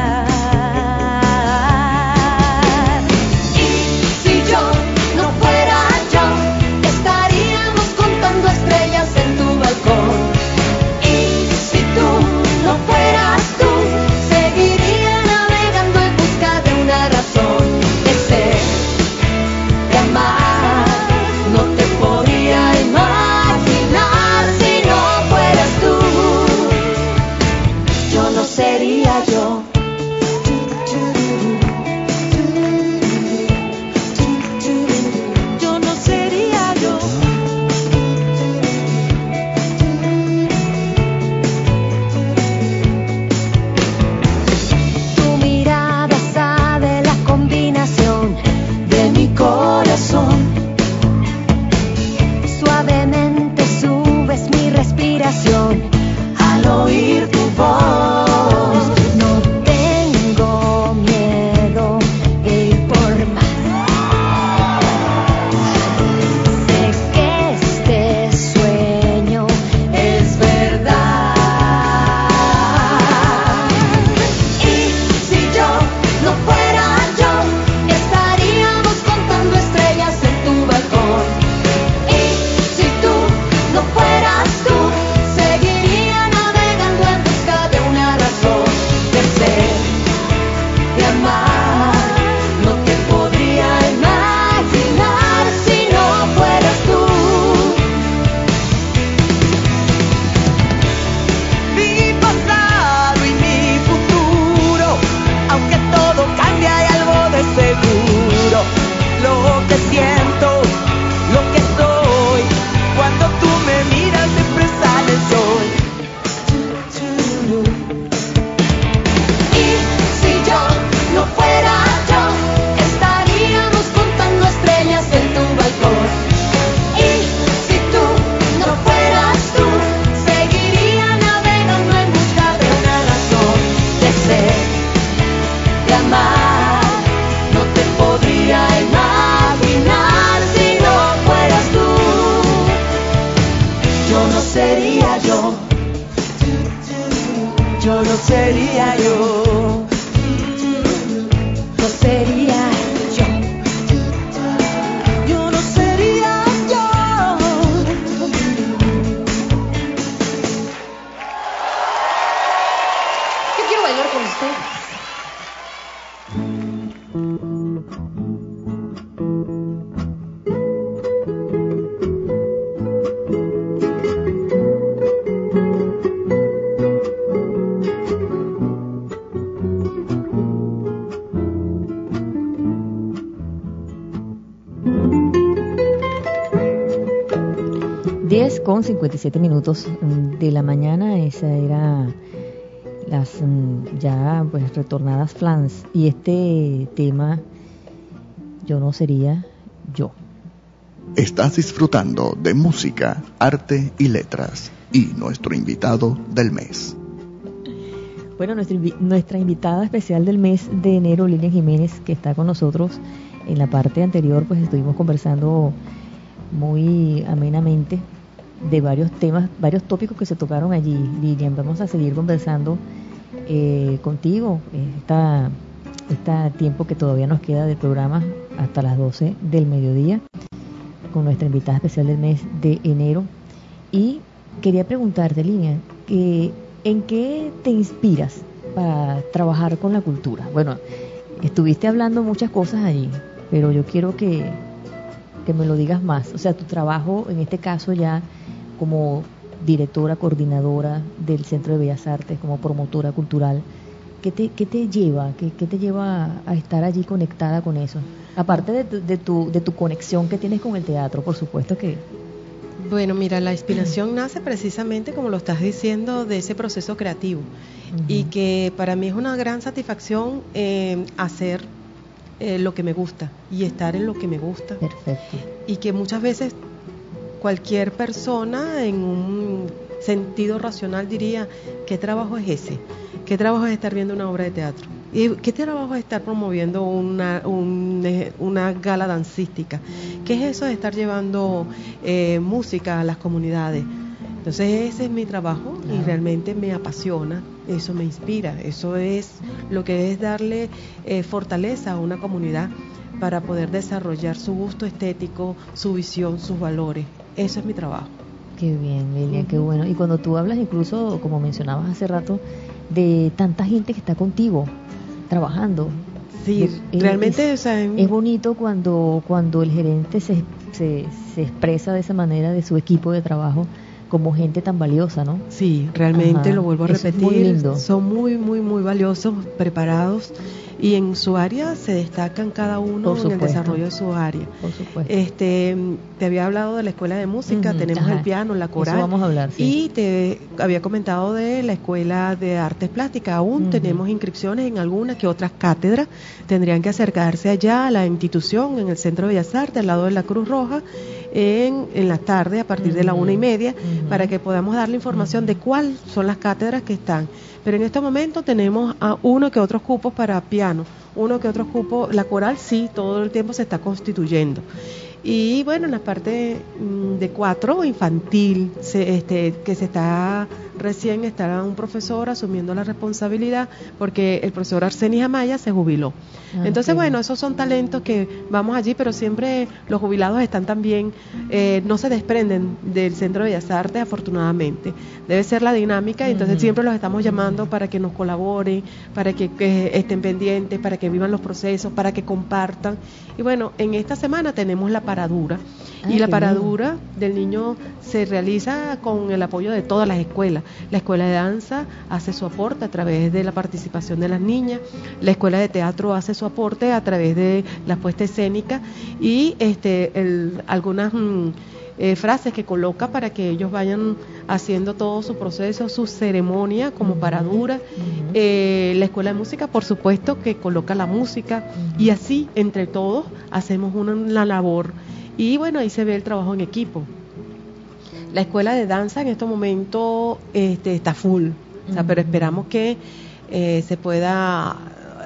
seria eu. Con 57 minutos mm, de la mañana. Esa era las mm, ya pues retornadas flans y este tema yo no sería yo. Estás disfrutando de música, arte y letras y nuestro invitado del mes. Bueno, nuestra, nuestra invitada especial del mes de enero, Lilian Jiménez, que está con nosotros en la parte anterior, pues estuvimos conversando muy amenamente de varios temas, varios tópicos que se tocaron allí. Lilian, vamos a seguir conversando eh, contigo este tiempo que todavía nos queda del programa hasta las 12 del mediodía con nuestra invitada especial del mes de enero. Y quería preguntarte, Lilian, que, ¿en qué te inspiras para trabajar con la cultura? Bueno, estuviste hablando muchas cosas allí, pero yo quiero que, que me lo digas más. O sea, tu trabajo en este caso ya como directora, coordinadora del Centro de Bellas Artes, como promotora cultural, ¿qué te, qué te lleva? ¿Qué, ¿Qué, te lleva a estar allí conectada con eso? Aparte de tu, de, tu, de tu conexión que tienes con el teatro, por supuesto que... Bueno, mira, la inspiración nace precisamente, como lo estás diciendo, de ese proceso creativo. Y que para mí es una gran satisfacción eh, hacer eh, lo que me gusta y estar en lo que me gusta. Perfecto. Y que muchas veces cualquier persona en un sentido racional diría, ¿qué trabajo es ese? ¿Qué trabajo es estar viendo una obra de teatro? ¿Y qué trabajo es estar promoviendo una, eh, una gala dancística? ¿Qué es eso de estar llevando eh, música a las comunidades? Entonces ese es mi trabajo y realmente me apasiona, eso me inspira, eso es lo que es darle eh, fortaleza a una comunidad para poder desarrollar su gusto estético, su visión, sus valores. Eso es mi trabajo. Qué bien, Lilian, qué bueno. Y cuando tú hablas incluso, como mencionabas hace rato, de tanta gente que está contigo trabajando. Sí, realmente es, es, bonito cuando, cuando el gerente se, se, se expresa de esa manera de su equipo de trabajo como gente tan valiosa, ¿no? Sí, realmente lo vuelvo a repetir. Son muy, muy, muy valiosos, preparados y en su área se destacan cada uno en el desarrollo de su área. Por supuesto. Este, te había hablado de la escuela de música, tenemos el piano, la coral. vamos a hablar. Y te había comentado de la escuela de artes plásticas. Aún tenemos inscripciones en algunas que otras cátedras. Tendrían que acercarse allá a la institución en el Centro de Bellas Artes, al lado de la Cruz Roja en, en la tarde a partir de la una y media para que podamos dar la información de cuáles son las cátedras que están. Pero en este momento tenemos a uno que otros cupos para piano, uno que otros cupos, la coral sí, todo el tiempo se está constituyendo. Y bueno, en la parte mm, de cuatro, infantil, este, que se está recién estará un profesor asumiendo la responsabilidad porque el profesor Arsenis Amaya se jubiló. Ah, Entonces, bueno, esos son talentos que vamos allí, pero siempre los jubilados están también, eh, no se desprenden del Centro de Bellas Artes, afortunadamente. Debe ser la dinámica, y entonces siempre los estamos llamando para que nos colaboren, para que, estén pendientes, para que vivan los procesos, para que compartan. Y bueno, en esta semana tenemos la paradura. y la paradura del niño se realiza con el apoyo de todas las escuelas. La escuela de danza hace su aporte a través de la participación de las niñas, la escuela de teatro hace su aporte a través de la puesta escénica y este, algunas mm, eh, frases que coloca para que ellos vayan haciendo todo su proceso, su ceremonia como paradura. Eh, la escuela de música, por supuesto, que coloca la música y así entre todos hacemos una, labor. Y bueno, ahí se ve el trabajo en equipo. La escuela de danza en este momento este, está full, pero esperamos que eh, se pueda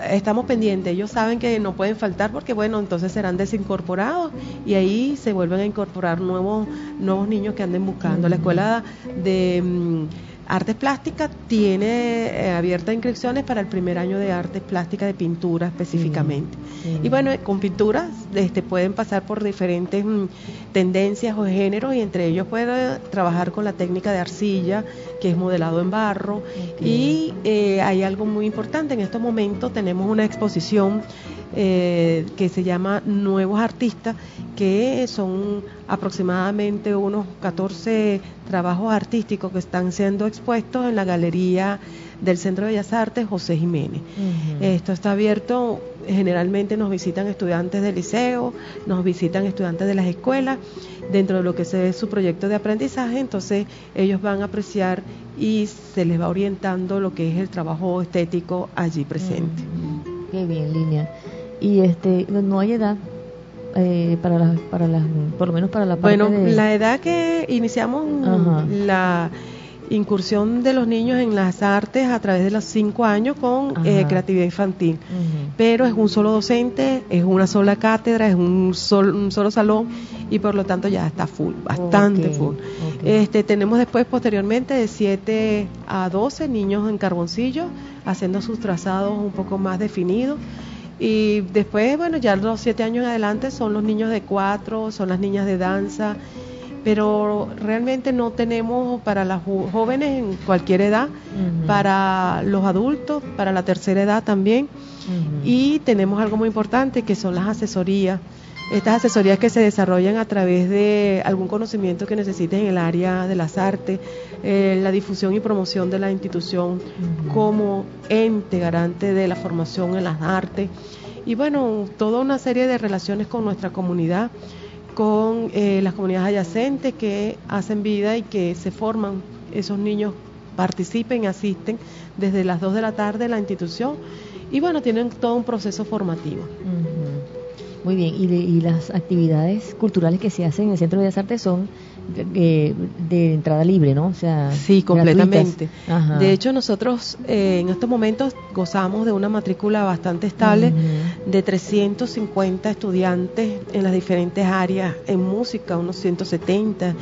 estamos pendientes, ellos saben que no pueden faltar porque bueno, entonces serán desincorporados y ahí se vuelven a incorporar nuevos nuevos niños que anden buscando. La escuela de mm, Artes Plásticas tiene eh, abiertas inscripciones para el primer año de Artes Plásticas de pintura específicamente. Y bueno, con pinturas este, pueden pasar por diferentes mm, tendencias o géneros y entre ellos pueden trabajar con la técnica de arcilla, que es modelado en barro. Y eh, hay algo muy importante, en estos momentos tenemos una exposición eh, que se llama Nuevos Artistas, que son aproximadamente unos 14 trabajos artísticos que están siendo expuestos en la galería del Centro de Bellas Artes José Jiménez. Esto está abierto, generalmente nos visitan estudiantes del liceo, nos visitan estudiantes de las escuelas, dentro de lo que es su proyecto de aprendizaje, entonces ellos van a apreciar y se les va orientando lo que es el trabajo estético allí presente. Qué bien, Línea. Y este, no hay edad eh, para las, para las, por lo menos para la parte Bueno, la edad que iniciamos la incursión de los niños en las artes a través de los cinco años con eh, creatividad infantil. Pero es un solo docente, es una sola cátedra, es un, un solo salón y por lo tanto ya está full, bastante full. Este, tenemos después posteriormente de 7 a 12 niños en carboncillo haciendo sus trazados un poco más definidos. Y después, bueno, ya los siete años en adelante son los niños de cuatro, son las niñas de danza, pero realmente no tenemos para las jóvenes en cualquier edad, para los adultos, para la tercera edad también. Y tenemos algo muy importante que son las asesorías. Estas asesorías que se desarrollan a través de algún conocimiento que necesiten en el área de las artes, eh, la difusión y promoción de la institución como ente garante de la formación en las artes y bueno, toda una serie de relaciones con nuestra comunidad con eh, las comunidades adyacentes que hacen vida y que se forman, esos niños participen, asisten desde las 2 de la tarde en la institución y bueno, tienen todo un proceso formativo. Muy bien, y, y, las actividades culturales que se hacen en el Centro de Bellas Artes son de, de entrada libre, ¿no? O sea, sí, completamente. De hecho, nosotros eh, en estos momentos gozamos de una matrícula bastante estable de 350 estudiantes en las diferentes áreas, en música unos 170,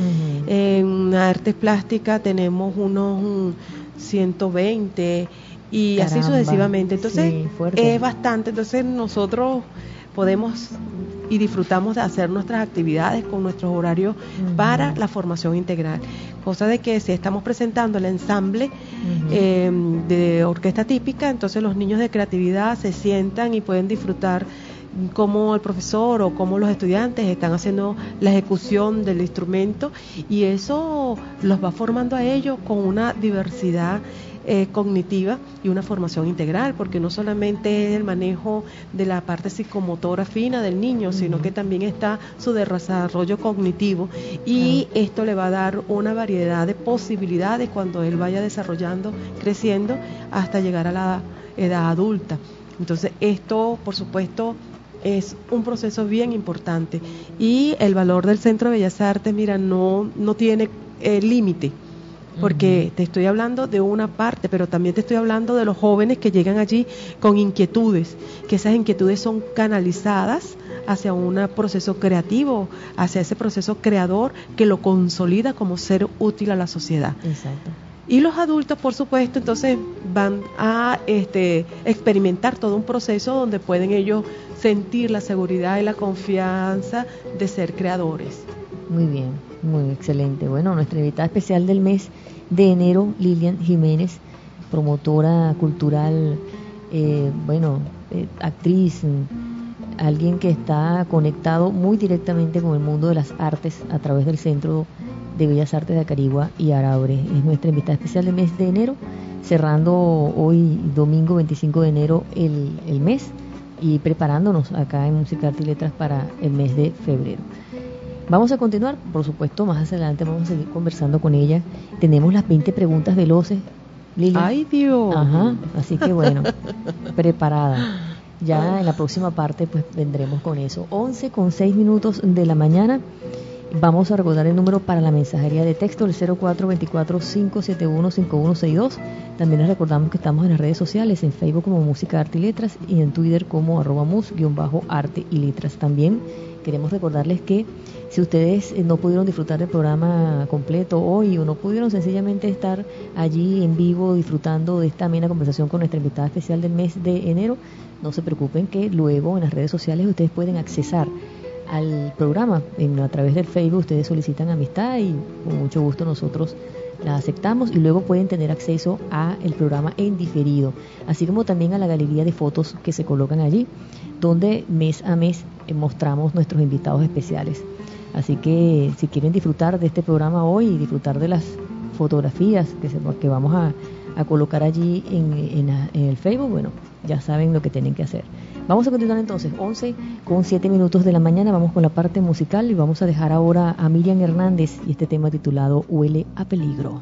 en artes plásticas tenemos unos 120 y así sucesivamente. Entonces, es bastante. Entonces, nosotros podemos y disfrutamos de hacer nuestras actividades con nuestros horarios para la formación integral. Cosa de que si estamos presentando el ensamble em, de orquesta típica, entonces los niños de creatividad se sientan y pueden disfrutar cómo el profesor o cómo los estudiantes están haciendo la ejecución del instrumento y eso los va formando a ellos con una diversidad eh, cognitiva y una formación integral, porque no solamente es el manejo de la parte psicomotora fina del niño, sino que también está su desarrollo cognitivo y esto le va a dar una variedad de posibilidades cuando él vaya desarrollando, creciendo hasta llegar a la edad adulta. Entonces, esto, por supuesto, es un proceso bien importante y el valor del Centro de Bellas Artes, mira, no, no tiene eh, límite porque te estoy hablando de una parte, pero también te estoy hablando de los jóvenes que llegan allí con inquietudes, que esas inquietudes son canalizadas hacia un proceso creativo, hacia ese proceso creador que lo consolida como ser útil a la sociedad. Exacto. Y los adultos, por supuesto, entonces van a este, experimentar todo un proceso donde pueden ellos sentir la seguridad y la confianza de ser creadores. Muy bien, muy excelente. Bueno, nuestra invitada especial del mes de enero, Lilian Jiménez, promotora cultural, eh, bueno, eh, actriz, alguien que está conectado muy directamente con el mundo de las artes a través del Centro de Bellas Artes de Acarigua y Araure. Es nuestra invitada especial del mes de enero, cerrando hoy domingo 25 de enero el, el mes y preparándonos acá en Música, Arte y Letras para el mes de febrero. Vamos a continuar, por supuesto, más adelante vamos a seguir conversando con ella. Tenemos las 20 preguntas veloces. Lili. ¡Ay, Dios! Ajá, así que bueno, preparada. Ya en la próxima parte pues vendremos con eso. 11 con 6 minutos de la mañana. Vamos a recordar el número para la mensajería de texto, el 0424-571-5162. También les recordamos que estamos en las redes sociales, en Facebook como Música, Arte y Letras y en Twitter como arroba mus-arte y letras. También queremos recordarles que si ustedes eh, no pudieron disfrutar del programa completo hoy o no pudieron sencillamente estar allí en vivo disfrutando de esta amena conversación con nuestra invitada especial del mes de enero, no se preocupen que luego en las redes sociales ustedes pueden accesar al programa. En, a través del Facebook, ustedes solicitan amistad y con mucho gusto nosotros la aceptamos y luego pueden tener acceso a el programa en diferido, así como también a la galería de fotos que se colocan allí, donde mes a mes eh, mostramos nuestros invitados especiales. Así que si quieren disfrutar de este programa hoy y disfrutar de las fotografías que, que vamos a, colocar allí en, el Facebook, bueno, ya saben lo que tienen que hacer. Vamos a continuar entonces, 11 con 7 minutos de la mañana, vamos con la parte musical y vamos a dejar ahora a Miriam Hernández y este tema titulado Huele a peligro.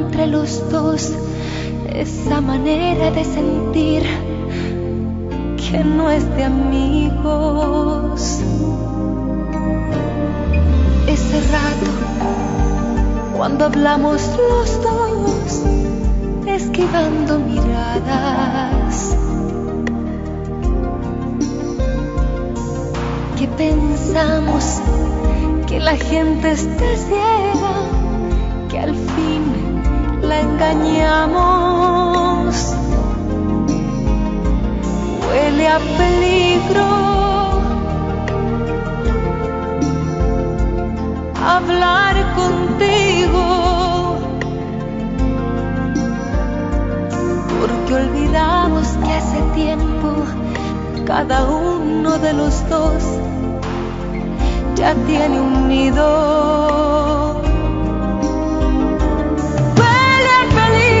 entre los dos, esa manera de sentir que no es de amigos. Ese rato cuando hablamos los dos, esquivando miradas. Que pensamos que la gente esté ciega, que al fin la engañamos. Huele a peligro hablar contigo. Porque olvidamos que hace tiempo cada uno de los dos ya tiene un nido.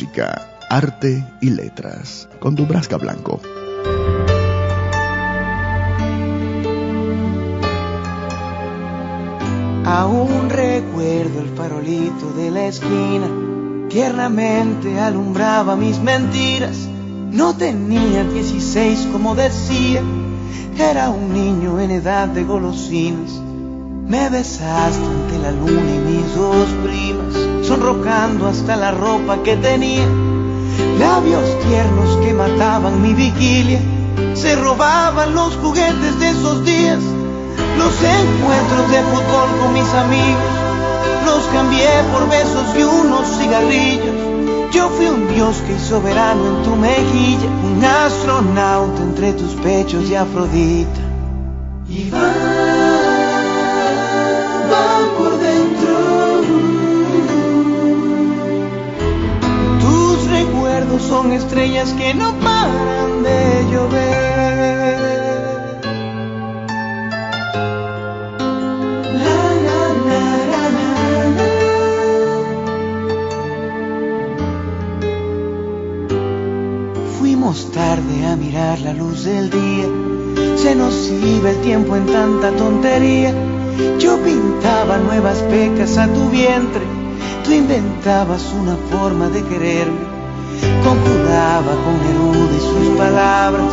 música, arte y letras con Dubrasca Blanco. Aún recuerdo el farolito de la esquina, tiernamente alumbraba mis mentiras. No tenía 16 como decía, era un niño en edad de golosinas. Me besaste ante la luna y mis dos primas sonrojando hasta la ropa que tenía. Labios tiernos que mataban mi vigilia, se robaban los juguetes de esos días. Los encuentros de fútbol con mis amigos, los cambié por besos y unos cigarrillos. Yo fui un dios que hizo verano en tu mejilla, un astronauta entre tus pechos y Afrodita. Y son estrellas que no paran de llover. Fuimos tarde a mirar la luz del día, se nos iba el tiempo en tanta tontería. Yo pintaba nuevas pecas a tu vientre tú inventabas una forma de quererme. Con Neruda y sus palabras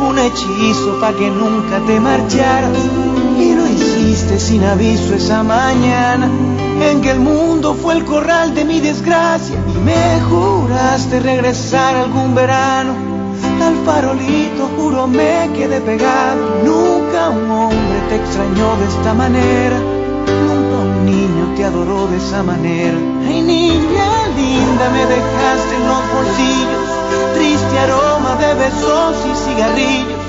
un hechizo para que nunca te marcharas. Y lo hiciste sin aviso esa mañana en que el mundo fue el corral de mi desgracia. Y me juraste regresar algún verano. Al farolito juro me quedé pegado. Nunca un hombre te extrañó de esta manera. Niño te adoró de esa manera. Ay, niña linda, me dejaste en los bolsillos. Triste aroma de besos y cigarrillos.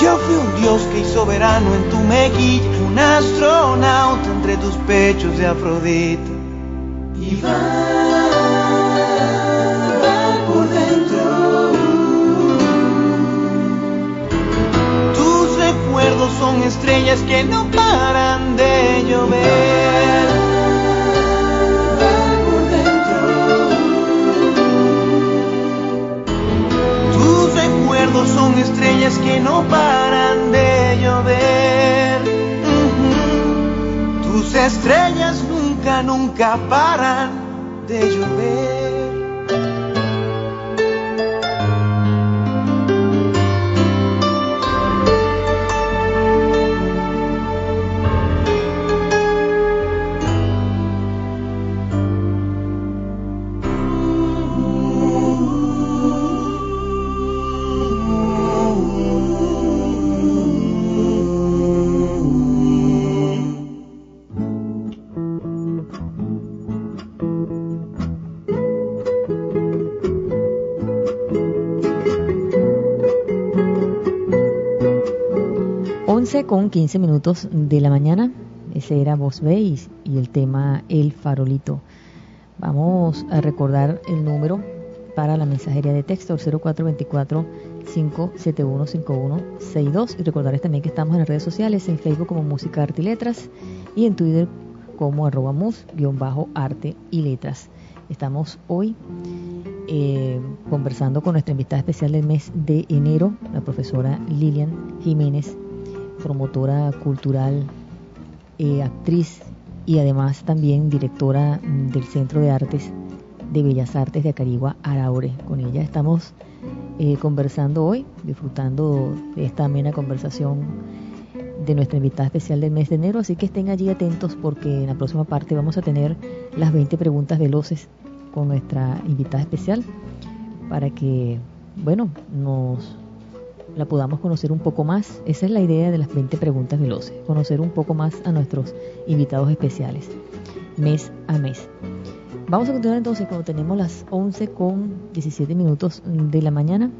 Yo fui un dios que hizo verano en tu mejilla, un astronauta entre tus pechos de Afrodita. Y va, va por dentro. Tus recuerdos son estrellas que no paran de llover. Son estrellas que no paran de llover. Tus estrellas nunca, nunca paran de llover. Con 15 minutos de la mañana. Ese era Voz Veis y el tema El Farolito. Vamos a recordar el número para la mensajería de texto, el 0424-571-5162. Y recordarles también que estamos en las redes sociales, en Facebook como Música, Arte y Letras y en Twitter como arroba mus-arte y letras. Estamos hoy eh, conversando con nuestra invitada especial del mes de enero, la profesora Lilian Jiménez promotora cultural, eh, actriz y además también directora mm, del Centro de Artes de Bellas Artes de Acarigua, Araure. Con ella estamos eh, conversando hoy, disfrutando de esta amena conversación de nuestra invitada especial del mes de enero, así que estén allí atentos porque en la próxima parte vamos a tener las 20 preguntas veloces con nuestra invitada especial para que, bueno, nos la podamos conocer un poco más. Esa es la idea de las 20 preguntas veloces, conocer un poco más a nuestros invitados especiales, mes a mes. Vamos a continuar entonces cuando tenemos las 11 con 17 minutos de la mañana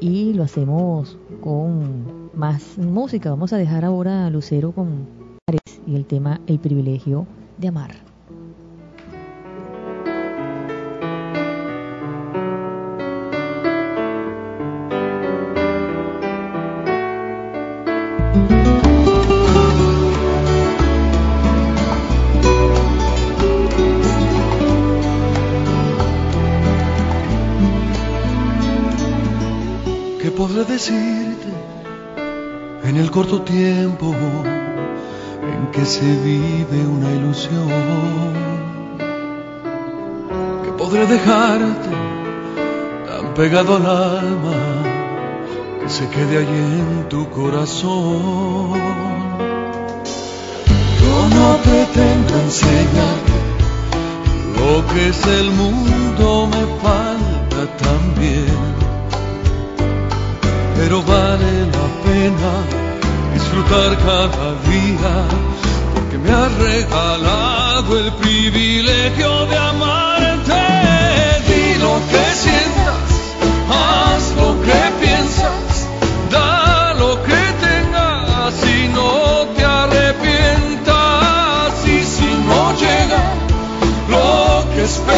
y lo hacemos con más música. Vamos a dejar ahora a Lucero con y el tema El privilegio de amar. Podré decirte en el corto tiempo en que se vive una ilusión? ¿Qué podré dejarte tan pegado al alma que se quede allí en tu corazón? Yo no pretendo enseñarte lo que es el mundo, me falta también pero vale la pena disfrutar cada día, porque me has regalado el privilegio de amarte. Di lo que sientas, haz lo que piensas, da lo que tengas y no te arrepientas. Y si no llega lo que esperabas,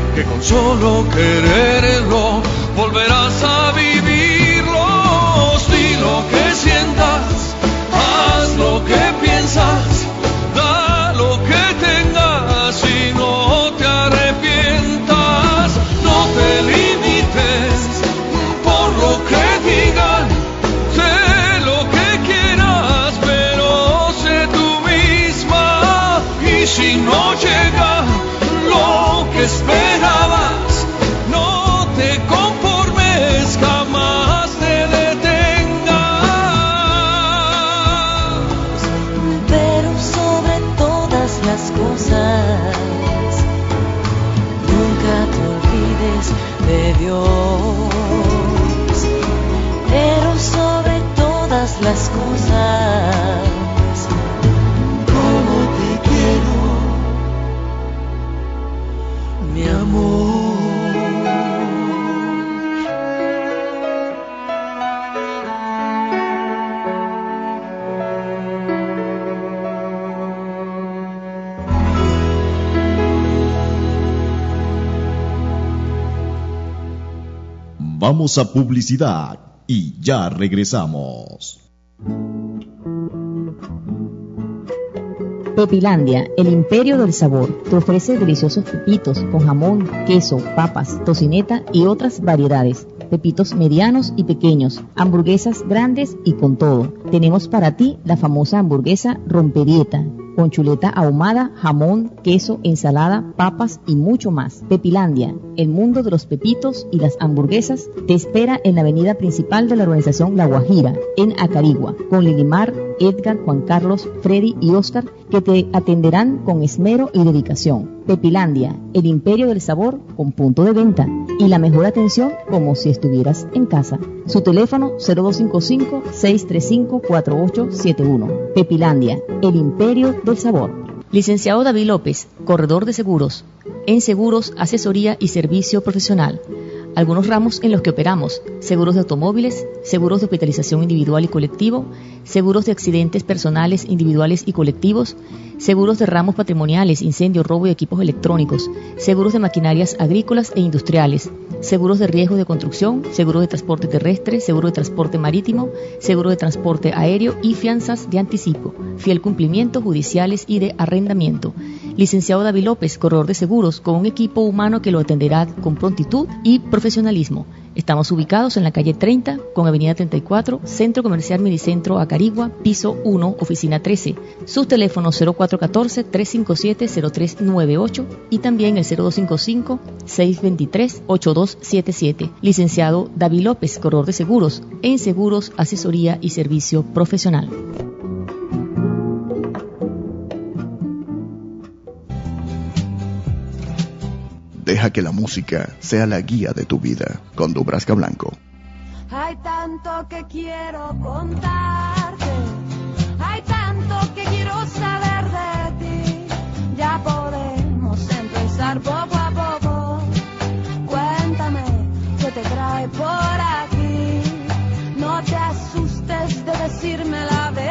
que con solo quererlo volverás a vivirlos. Vamos a publicidad y ya regresamos. Pepilandia, el imperio del sabor, te ofrece deliciosos pepitos con jamón, queso, papas, tocineta y otras variedades. Pepitos medianos y pequeños, hamburguesas grandes y con todo. Tenemos para ti la famosa hamburguesa rompedieta, con chuleta ahumada, jamón, queso, ensalada, papas y mucho más. Pepilandia, el mundo de los pepitos y las hamburguesas, te espera en la avenida principal de la organización La Guajira, en Acarigua, con Lilimar, Edgar, Juan Carlos, Freddy y Oscar, que te atenderán con esmero y dedicación. Pepilandia, el imperio del sabor con punto de venta y la mejor atención como si estuvieras en casa. Su teléfono 0255-635-4871. Pepilandia, el imperio del sabor. Licenciado David López, corredor de seguros. En seguros, asesoría y servicio profesional. Algunos ramos en los que operamos, seguros de automóviles, seguros de hospitalización individual y colectivo, seguros de accidentes personales individuales y colectivos, seguros de ramos patrimoniales, incendio, robo y equipos electrónicos, seguros de maquinarias agrícolas e industriales, seguros de riesgo de construcción, seguro de transporte terrestre, seguro de transporte marítimo, seguro de transporte aéreo y fianzas de anticipo, fiel cumplimiento judiciales y de arrendamiento. Licenciado David López, corredor de seguros, con un equipo humano que lo atenderá con prontitud y profesionalismo. Estamos ubicados en la calle 30 con Avenida 34, Centro Comercial Medicentro Acarigua, piso 1, oficina 13. Sus teléfonos 0414-357-0398 y también el 0255-623-8277. Licenciado David López, corredor de seguros, en seguros, asesoría y servicio profesional. Deja que la música sea la guía de tu vida con Dubrasca Blanco. Hay tanto que quiero contarte, hay tanto que quiero saber de ti. Ya podemos empezar poco a poco. Cuéntame qué te trae por aquí. No te asustes de decirme la verdad.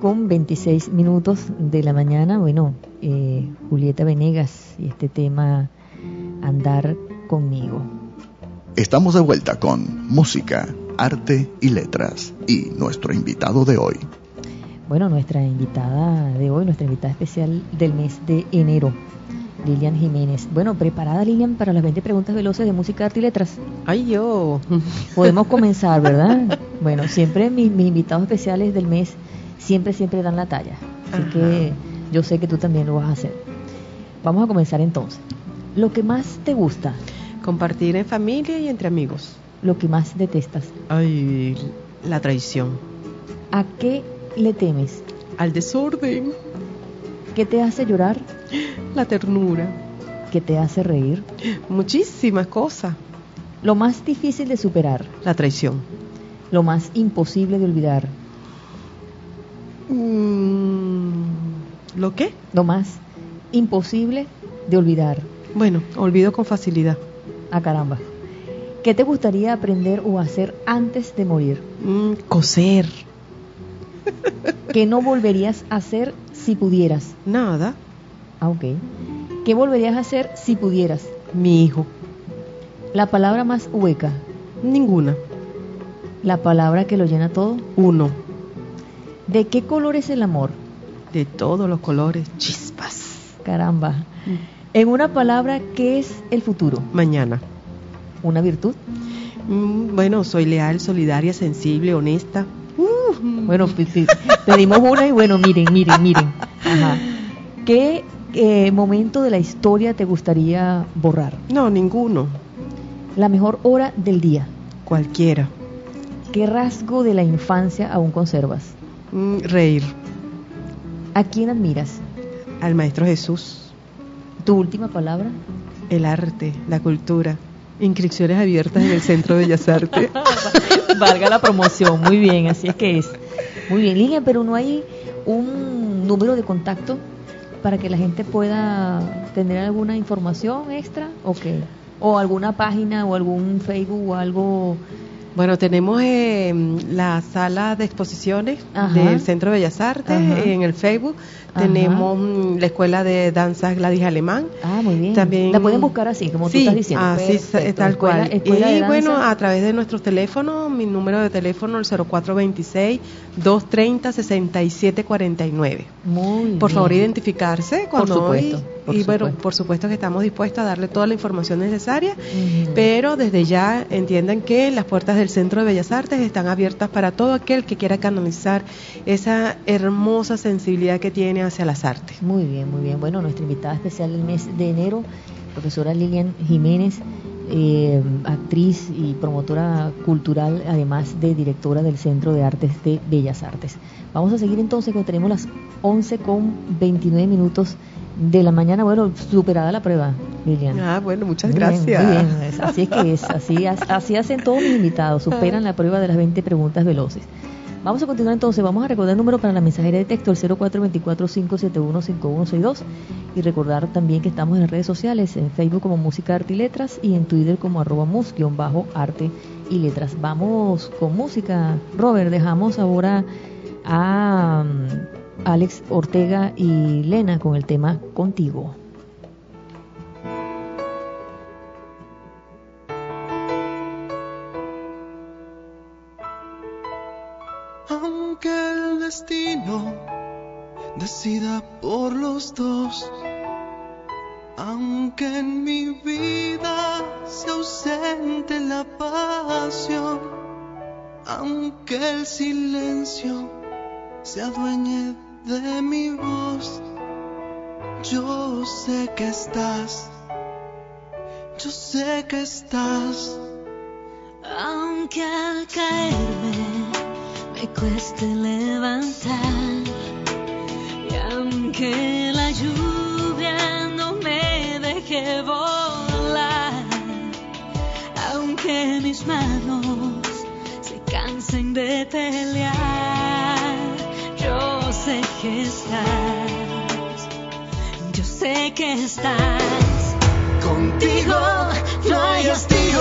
Con 26 minutos de la mañana. Bueno, eh, Julieta Venegas y este tema Andar conmigo. Estamos de vuelta con música, arte y letras y nuestro invitado de hoy. Bueno, nuestra invitada de hoy, nuestra invitada especial del mes de enero, Lilian Jiménez. Bueno, preparada Lilian para las 20 preguntas veloces de música, arte y letras. Ay, yo. Podemos comenzar, ¿verdad? Bueno, siempre mis, mis invitados especiales del mes siempre, siempre dan la talla. Así Ajá. que yo sé que tú también lo vas a hacer. Vamos a comenzar entonces. Lo que más te gusta, Compartir en familia y entre amigos. lo que más detestas, Ay, la traición. ¿a qué le temes? Al desorden. ¿Qué te hace llorar? La ternura. ¿Qué te hace reír? Muchísimas cosas. Lo más difícil de superar, La traición. lo más imposible de olvidar, Mm, ¿Lo qué? lo más imposible de olvidar. Bueno, olvido con facilidad. Ah, caramba. ¿Qué te gustaría aprender o hacer antes de morir? Mm, coser. ¿Qué no volverías a hacer si pudieras? Nada. Ah, ok. ¿Qué volverías a hacer si pudieras? Mi hijo. La palabra más hueca, Ninguna. la palabra que lo llena todo. Uno. ¿De qué color es el amor? De todos los colores. Chispas. Caramba. En una palabra, ¿qué es el futuro? Mañana. ¿Una virtud? Mm, bueno, soy leal, solidaria, sensible, honesta. Uh, Bueno, pi- pedimos una y bueno, miren, miren, miren. Ajá. ¿Qué eh, momento de la historia te gustaría borrar? No, ninguno. La mejor hora del día. Cualquiera. ¿Qué rasgo de la infancia aún conservas? Mm, reír. ¿A quién admiras? Al Maestro Jesús. ¿Tu última palabra? El arte, la cultura. Inscripciones abiertas en el Centro de Bellas Artes. Valga la promoción, muy bien, así es que es. Muy bien, Lilian, pero no hay un número de contacto para que la gente pueda tener alguna información extra o qué? O alguna página o algún Facebook o algo Bueno, tenemos eh, la sala de exposiciones del Centro de Bellas Artes en el Facebook. Tenemos mm, la escuela de danza Gladys Alemán. Ah, muy bien. También, la pueden buscar así, como tú estás diciendo. Así, tal cual. y bueno, a través de nuestros teléfonos, mi número de teléfono, el 0426-230-6749. Muy Por favor, identificarse cuando por supuesto, y bueno, por supuesto que estamos dispuestos a darle toda la información necesaria, pero desde ya entiendan que las puertas del Centro de Bellas Artes están abiertas para todo aquel que quiera canalizar esa hermosa sensibilidad que tiene hacia las artes. Muy bien, muy bien. Bueno, nuestra invitada especial del mes de enero, profesora Lilian Jiménez, eh, actriz y promotora cultural, además de directora del Centro de Artes de Bellas Artes. Vamos a seguir entonces, que tenemos las 11 con 29 minutos de la mañana, bueno, superada la prueba, Lilian. Ah, bueno, muchas gracias. muy bien, así es que es, así, así hacen todos mis invitados, superan la prueba de las 20 preguntas veloces. Vamos a continuar entonces, vamos a recordar el número para la mensajería de texto, el 0424-571-5162 y recordar también que estamos en redes sociales, en Facebook como Música, Arte y Letras y en Twitter como arroba bajo arte y letras. Vamos con música. Robert, dejamos ahora a Alex Ortega y Lena con el tema Contigo. Aunque el destino decida por los dos, aunque en mi vida se ausente la pasión, aunque el silencio se adueñe de mi voz. Yo sé que estás, yo sé que estás. Aunque al caerme me cueste levantar, y aunque la lluvia no me deje volar, aunque mis manos se cansen de pelear sé que estás, yo sé que estás. Contigo no hay hastío,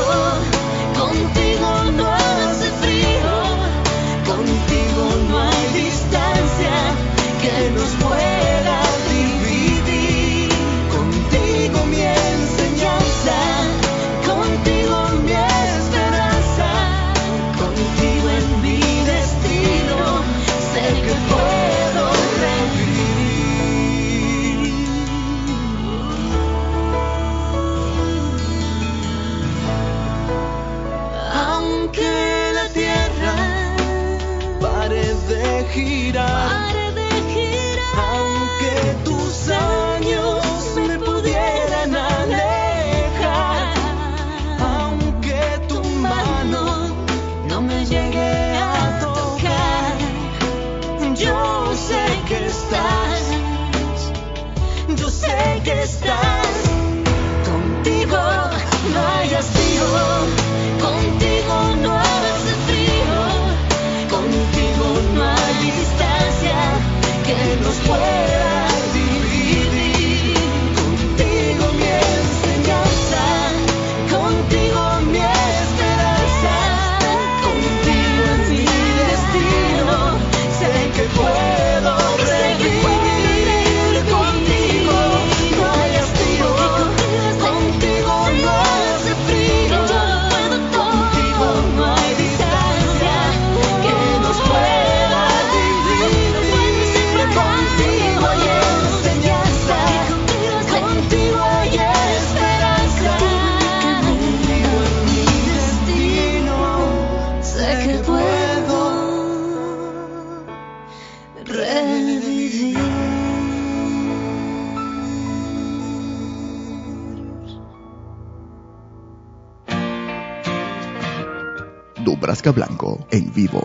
Blanco en vivo.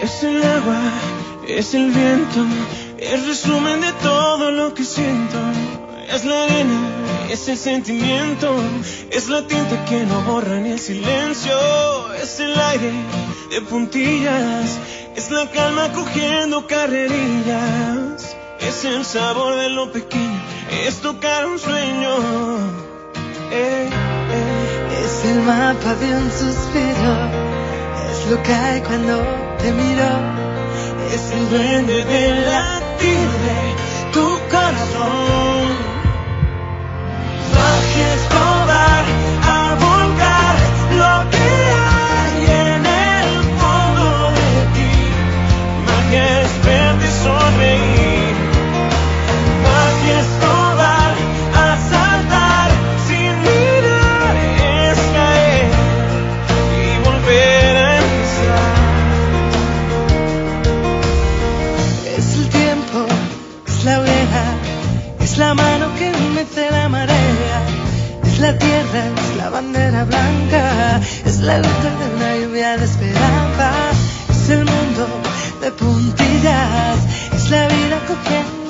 Es el agua, es el viento, el resumen de todo lo que siento. Es la arena, es el sentimiento, es la tinta que no borra ni el silencio. Es el aire de puntillas, es la calma cogiendo carrerillas. Es el sabor de lo pequeño, es tocar un sueño. Eh, eh. Es el mapa de un suspiro, es lo que hay cuando te miro, es el duende del latir de tu corazón. Magia es probar a volcar lo que hay en el fondo de ti. Magia es verte sonreír. Es el tiempo, es la oreja, es la mano que mece la marea, es la tierra, es la bandera blanca, es la gota de una lluvia de esperanza, es el mundo de puntillas, es la vida cogiendo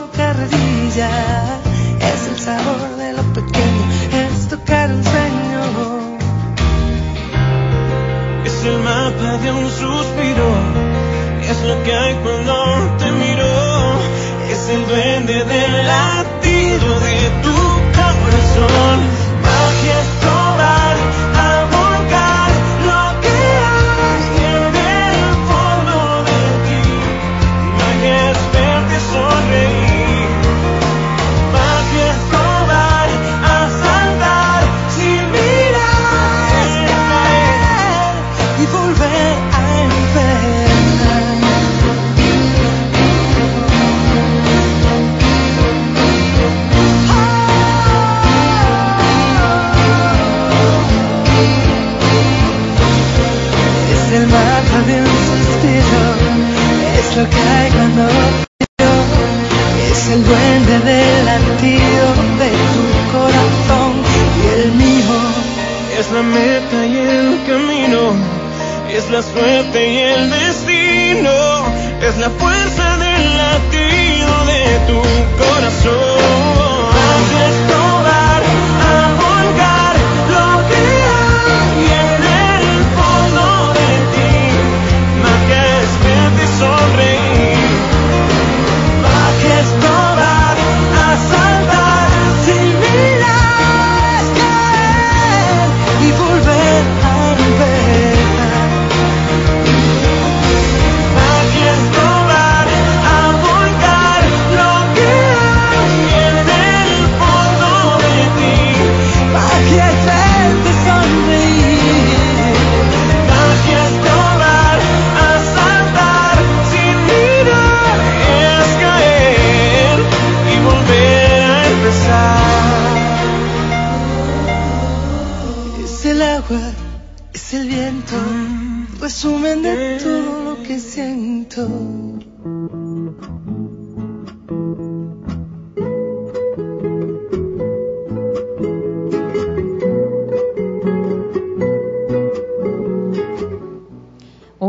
es el sabor de lo pequeño, es tocar un sueño. Es el mapa de un suspiro, es lo que hay cuando te miro, es el duende del latido de tu corazón. Magia meta y el camino, es la suerte y el destino, es la fuerza del latido de tu corazón.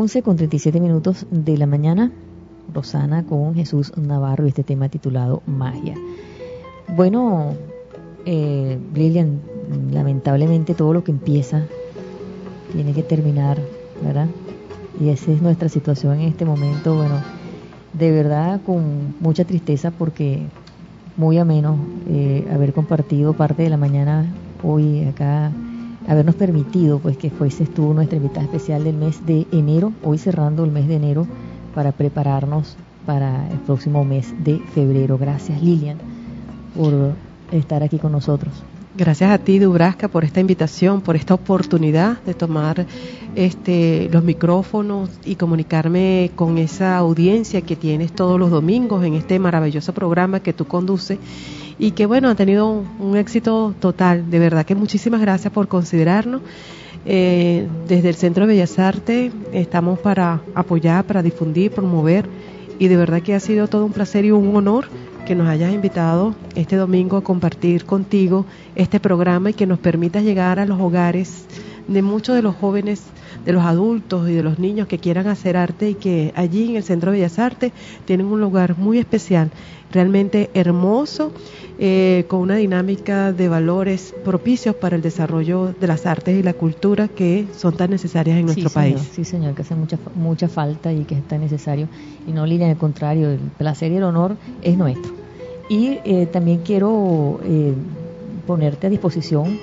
11 con 37 minutos de la mañana, Rosana con Jesús Navarro y este tema titulado Magia. Bueno, eh, Lilian, lamentablemente todo lo que empieza tiene que terminar, ¿verdad? Y esa es nuestra situación en este momento, bueno, de verdad con mucha tristeza porque muy ameno eh, haber compartido parte de la mañana hoy acá habernos permitido pues que fueses tú nuestra invitada especial del mes de enero, hoy cerrando el mes de enero para prepararnos para el próximo mes de febrero. Gracias Lilian por estar aquí con nosotros. Gracias a ti, Dubrasca, por esta invitación, por esta oportunidad de tomar este, los micrófonos y comunicarme con esa audiencia que tienes todos los domingos en este maravilloso programa que tú conduces y que, bueno, ha tenido un, éxito total. De verdad que muchísimas gracias por considerarnos. Eh, desde el Centro de Bellas Artes estamos para apoyar, para difundir, promover y de verdad que ha sido todo un placer y un honor que nos hayas invitado este domingo a compartir contigo este programa y que nos permitas llegar a los hogares de muchos de los jóvenes, de los adultos y de los niños que quieran hacer arte y que allí en el Centro de Bellas Artes tienen un lugar muy especial, realmente hermoso, eh, con una dinámica de valores propicios para el desarrollo de las artes y la cultura que son tan necesarias en nuestro país. sí, señor, que hace mucha, mucha falta y que es tan necesario. Y no, Lilian, al contrario, el placer y el honor es nuestro. Y eh, también quiero eh, ponerte a disposición,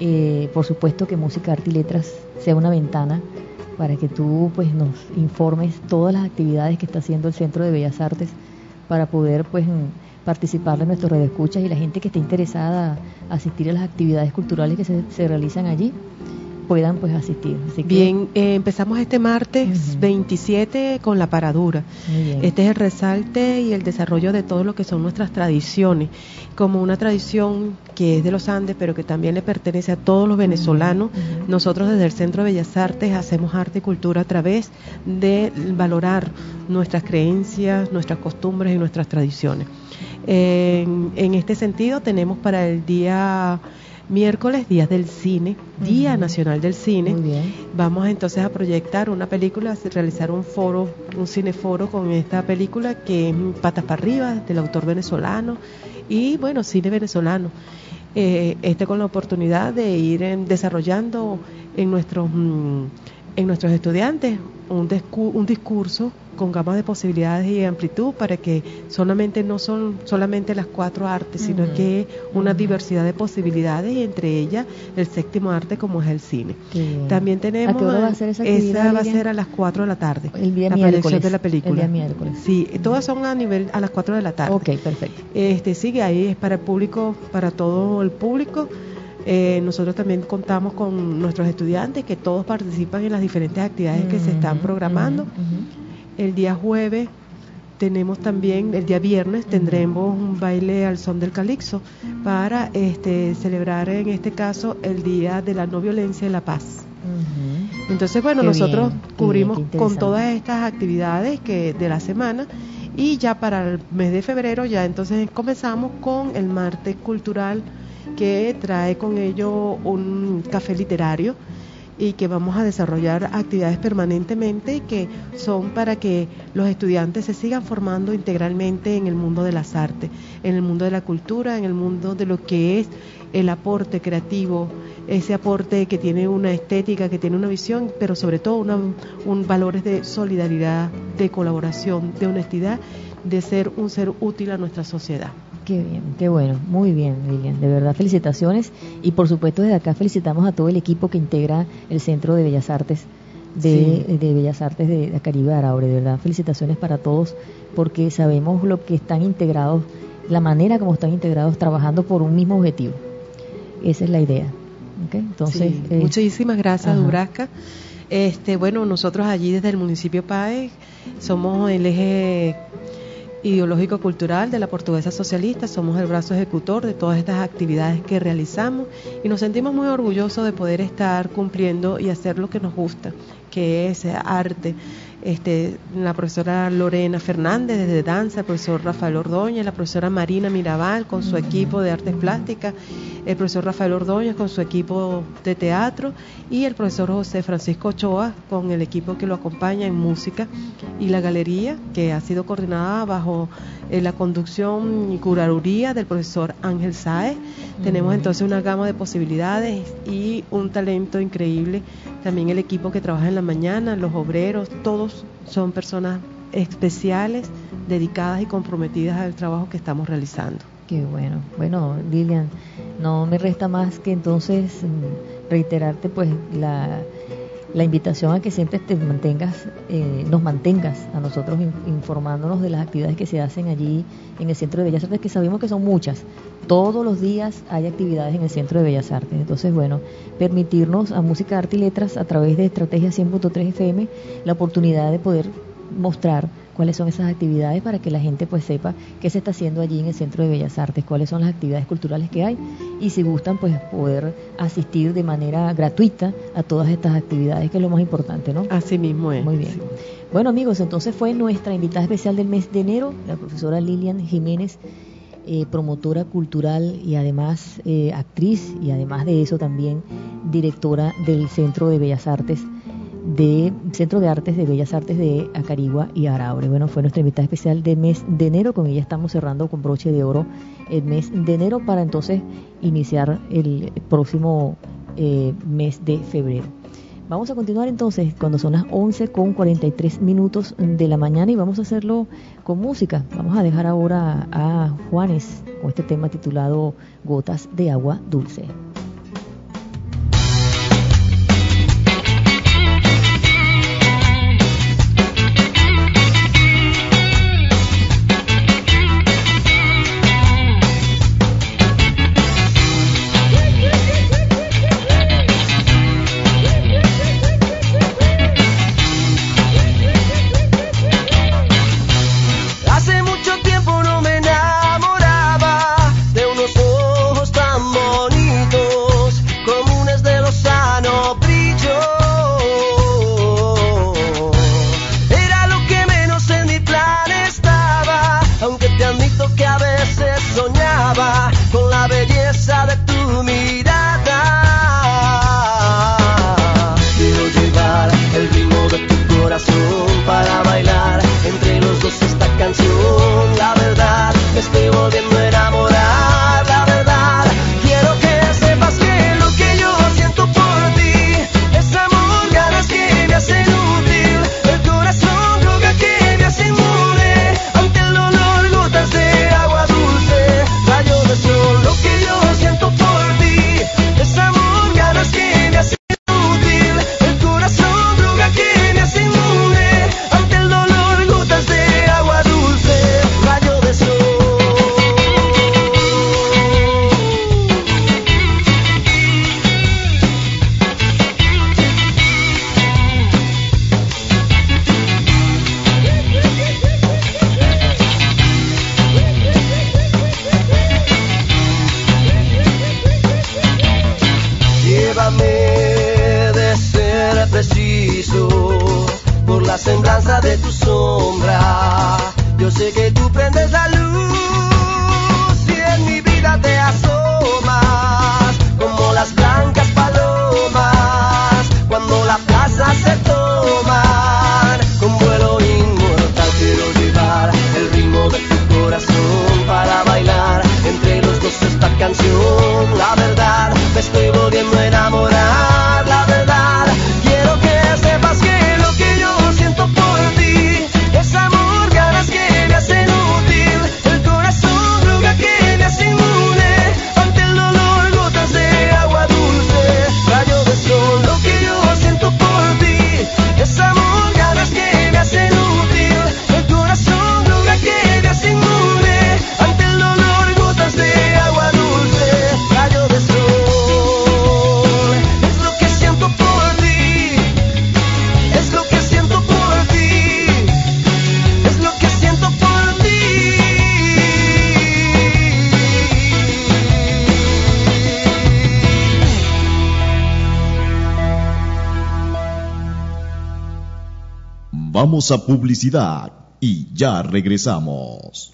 eh, por supuesto que Música, Arte y Letras sea una ventana para que tú pues nos informes todas las actividades que está haciendo el Centro de Bellas Artes para poder pues participar de nuestros redescuchas y la gente que esté interesada a asistir a las actividades culturales que se realizan allí puedan pues asistir. Bien, eh, empezamos este martes 27 con la paradura. Este es el resalte y el desarrollo de todo lo que son nuestras tradiciones, como una tradición que es de los Andes, pero que también le pertenece a todos los venezolanos. Nosotros desde el Centro de Bellas Artes hacemos arte y cultura a través de valorar nuestras creencias, nuestras costumbres y nuestras tradiciones. en este sentido tenemos para el día miércoles, días del cine, Día Nacional del Cine. Vamos entonces a proyectar una película, realizar un foro, un cineforo con esta película que es Patas para arriba, del autor venezolano y bueno, cine venezolano. Eh, este con la oportunidad de ir desarrollando en nuestros mm, en nuestros estudiantes un, un discurso con gama de posibilidades y amplitud para que solamente no son solamente las cuatro artes, sino que una diversidad de posibilidades y entre ellas el séptimo arte como es el cine. También tenemos ¿A va a ser esa, esa va a ser a las cuatro de la tarde. El día la miércoles. de la película. El día miércoles. Sí, todas son a nivel a las cuatro de la tarde. Ok, perfecto. Este sigue ahí es para el público, para todo el público. Eh, nosotros también contamos con nuestros estudiantes que todos participan en las diferentes actividades que se están programando. El día jueves tenemos también, el día viernes tendremos un baile al son del calixo para este, celebrar en este caso el Día de la No Violencia y la Paz. Entonces, bueno, nosotros cubrimos con todas estas actividades que de la semana y ya para el mes de febrero ya entonces comenzamos con el martes cultural que trae con ello un café literario y que vamos a desarrollar actividades permanentemente que son para que los estudiantes se sigan formando integralmente en el mundo de las artes, en el mundo de la cultura, en el mundo de lo que es el aporte creativo, ese aporte que tiene una estética, que tiene una visión, pero sobre todo un valores de solidaridad, de colaboración, de honestidad, de ser un ser útil a nuestra sociedad. Qué bien, qué bueno, muy bien, Lilian. De verdad, felicitaciones. Y por supuesto, desde acá felicitamos a todo el equipo que integra el Centro de Bellas Artes de, Bellas Artes de, de Caribe Araure. De verdad, felicitaciones para todos, porque sabemos lo que están integrados, la manera como están integrados trabajando por un mismo objetivo. Esa es la idea. Entonces, eh, muchísimas gracias, Durasca. Este, bueno, nosotros allí desde el municipio PAE somos el eje ideológico-cultural de la portuguesa socialista, somos el brazo ejecutor de todas estas actividades que realizamos y nos sentimos muy orgullosos de poder estar cumpliendo y hacer lo que nos gusta, que es arte, este, la profesora Lorena Fernández desde danza, el profesor Rafael Ordóñez, la profesora Marina Mirabal con su equipo de artes plásticas, el profesor Rafael Ordóñez con su equipo de teatro y el profesor José Francisco Ochoa con el equipo que lo acompaña en música y la galería que ha sido coordinada bajo eh, la conducción y curaduría del profesor Ángel Saez. Tenemos entonces una gama de posibilidades y un talento increíble. También el equipo que trabaja en la mañana, los obreros, todos son personas especiales, dedicadas y comprometidas al trabajo que estamos realizando. Qué bueno. Bueno, Lilian, no me resta más que entonces mm, reiterarte pues la, la invitación a que siempre te mantengas, eh, nos mantengas a nosotros informándonos de las actividades que se hacen allí en el Centro de Bellas Artes, que sabemos que son muchas. Todos los días hay actividades en el Centro de Bellas Artes. Entonces, bueno, permitirnos a Música, Arte y Letras, a través de Estrategia 100.3 FM, la oportunidad de poder mostrar cuáles son esas actividades para que la gente pues sepa qué se está haciendo allí en el Centro de Bellas Artes, cuáles son las actividades culturales que hay y si gustan pues poder asistir de manera gratuita a todas estas actividades, que es lo más importante, ¿no? Así mismo es. Muy bien. Bueno amigos, entonces fue nuestra invitada especial del mes de enero, la profesora Lilian Jiménez eh, promotora cultural y además eh, actriz y además de eso también directora del Centro de Bellas Artes de Centro de Artes de Bellas Artes de Acarigua y Araure. Bueno, fue nuestra invitada especial de mes de enero, con ella estamos cerrando con broche de oro el mes de enero para entonces iniciar el próximo eh, mes de febrero. Vamos a continuar entonces cuando son las 11 con 43 minutos de la mañana y vamos a hacerlo con música. Vamos a dejar ahora a Juanes con este tema titulado Gotas de agua dulce. Vamos publicidad y ya regresamos.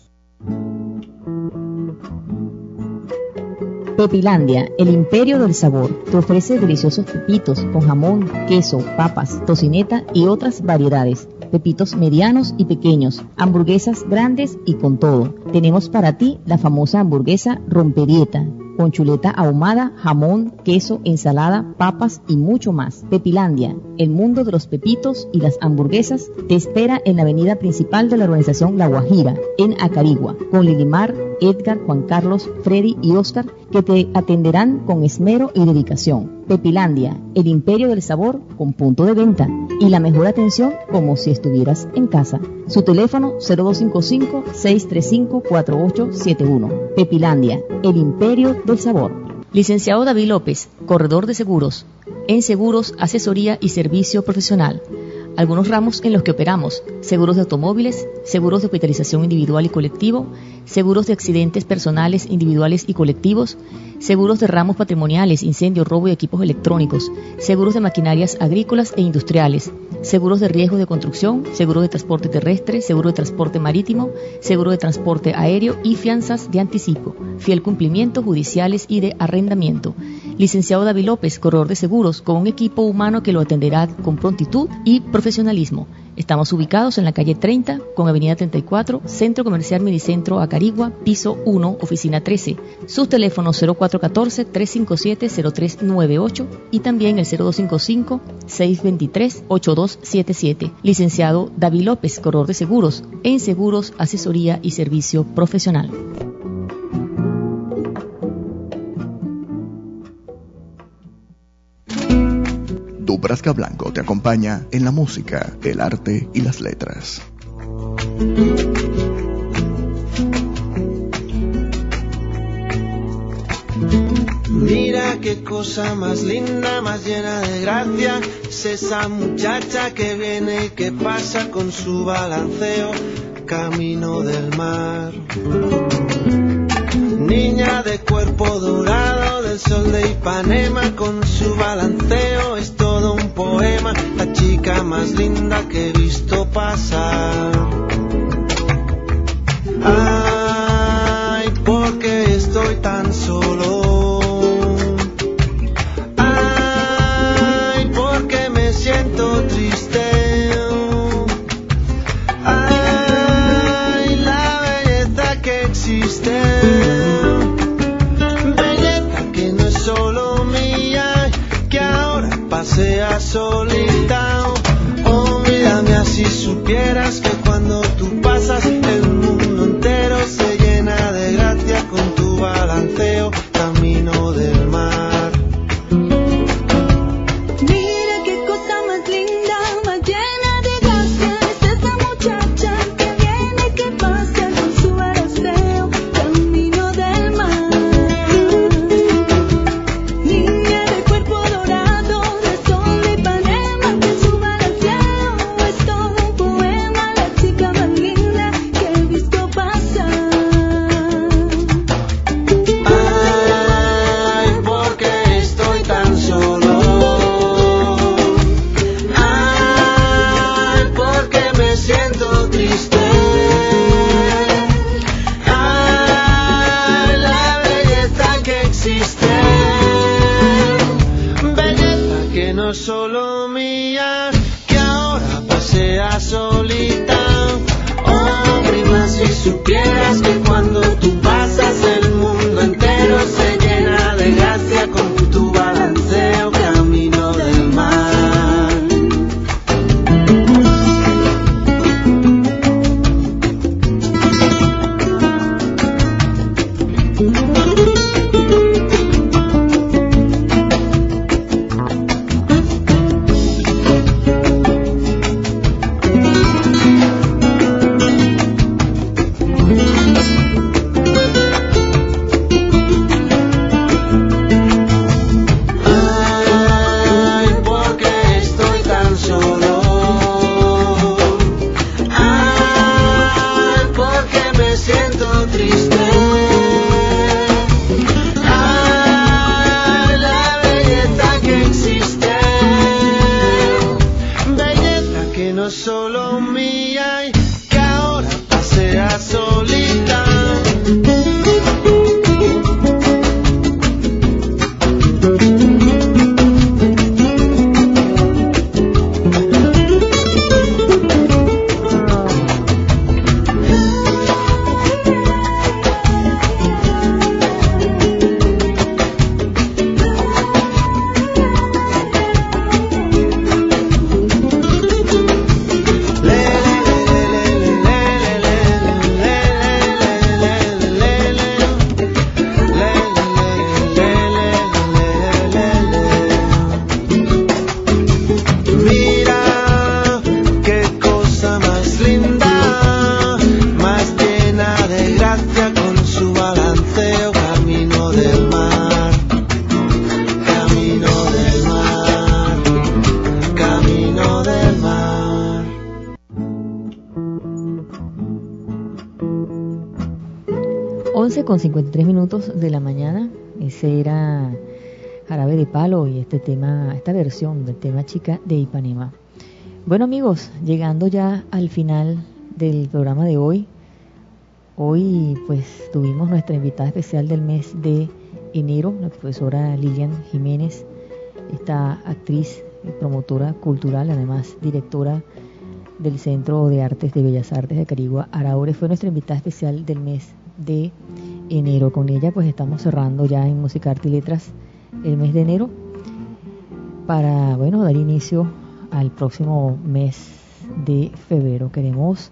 Pepilandia, el imperio del sabor, te ofrece deliciosos pepitos con jamón, queso, papas, tocineta y otras variedades. Pepitos medianos y pequeños, hamburguesas grandes y con todo. Tenemos para ti la famosa hamburguesa romperieta con chuleta ahumada, jamón, queso, ensalada, papas y mucho más. Pepilandia, el mundo de los pepitos y las hamburguesas, te espera en la avenida principal de la organización La Guajira, en Acarigua, con Lilimar, Edgar, Juan Carlos, Freddy y Oscar, que te atenderán con esmero y dedicación. Pepilandia, el imperio del sabor con punto de venta y la mejor atención como si estuvieras en casa. Su teléfono 0255-635-4871. Pepilandia, el imperio del sabor. Licenciado David López, corredor de seguros. En seguros, asesoría y servicio profesional algunos ramos en los que operamos, seguros de automóviles, seguros de hospitalización individual y colectivo, seguros de accidentes personales individuales y colectivos, seguros de ramos patrimoniales, incendio, robo y equipos electrónicos, seguros de maquinarias agrícolas e industriales, seguros de riesgo de construcción, seguro de transporte terrestre, seguro de transporte marítimo, seguro de transporte aéreo y fianzas de anticipo, fiel cumplimiento, judiciales y de arrendamiento. Licenciado David López, corredor de seguros, con un equipo humano que lo atenderá con prontitud y profesionalismo. Estamos ubicados en la calle 30 con Avenida 34, Centro Comercial Medicentro Acarigua, piso 1, oficina 13. Sus teléfonos 0414-357-0398 y también el 0255-623-8277. Licenciado David López, corredor de seguros, en seguros, asesoría y servicio profesional. Dubrasca Blanco te acompaña en la música, el arte y las letras. Mira qué cosa más linda, más llena de gracia. Es esa muchacha que viene y que pasa con su balanceo camino del mar. Niña de cuerpo dorado del sol de Ipanema con su balanceo es todo un poema, la chica más linda que he visto pasar. Ay, porque estoy tan solo. Tema Chica de Ipanema. Bueno amigos, llegando ya al final del programa de hoy. Hoy pues tuvimos nuestra invitada especial del mes de enero, la profesora Lilian Jiménez, esta actriz y promotora cultural, además directora del Centro de Artes de Bellas Artes de Carigua, Araure, fue nuestra invitada especial del mes de enero. Con ella pues estamos cerrando ya en Música, Arte y Letras el mes de enero para, bueno, dar inicio al próximo mes de febrero. Queremos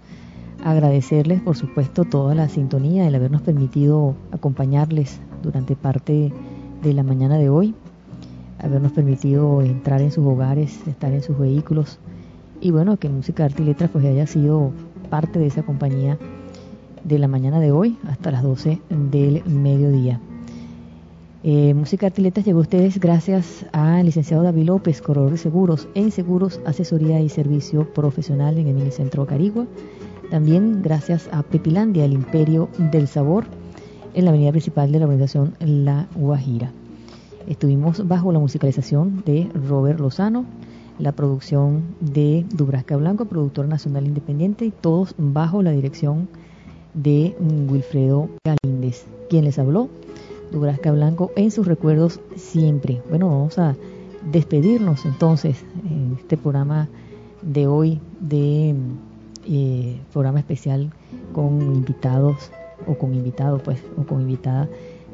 agradecerles, por supuesto, toda la sintonía, el habernos permitido acompañarles durante parte de la mañana de hoy, habernos permitido entrar en sus hogares, estar en sus vehículos y bueno, que Música, Arte y Letras pues haya sido parte de esa compañía de la mañana de hoy hasta las 12 del mediodía. Eh, Música Artiletas llegó a ustedes gracias al licenciado David López, corredor de seguros en seguros, asesoría y servicio profesional en el Centro Carigua. También gracias a Pepilandia, el imperio del sabor, en la avenida principal de la organización La Guajira. Estuvimos bajo la musicalización de Robert Lozano, la producción de Dubrasca Blanco, productor nacional independiente, y todos bajo la dirección de Wilfredo Galíndez. quien les habló? Dubrasca Blanco en sus recuerdos siempre. Bueno, vamos a despedirnos entonces en este programa de hoy, de eh, programa especial con invitados o con invitado, pues, o con invitada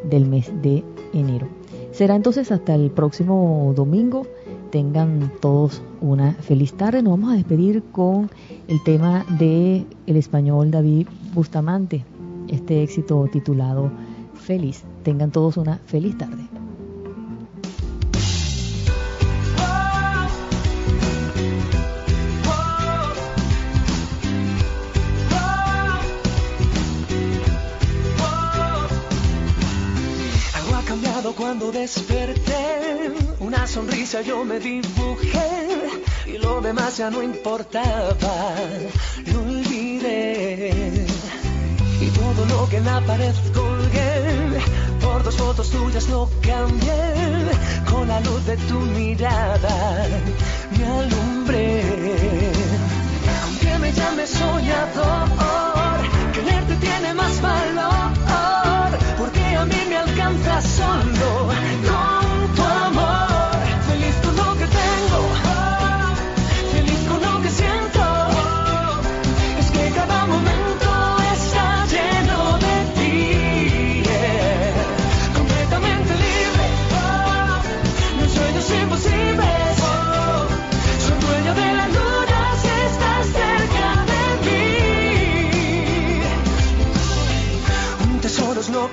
del mes de enero. Será entonces hasta el próximo domingo. Tengan todos una feliz tarde. Nos vamos a despedir con el tema de el español David Bustamante, este éxito titulado Feliz. Tengan todos una feliz tarde. Cuando desperté, una sonrisa yo me dibujé y lo demás ya no importaba, lo olvidé todo lo que en la pared colgué. Por dos fotos tuyas lo cambié. Con la luz de tu mirada me alumbré. Aunque me llame soñador quererte tiene más valor. Porque a mí me alcanza solo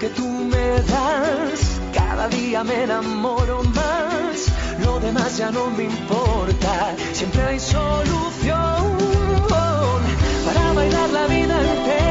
que tú me das. Cada día me enamoro más. Lo demás ya no me importa. Siempre hay solución. Para bailar la vida entera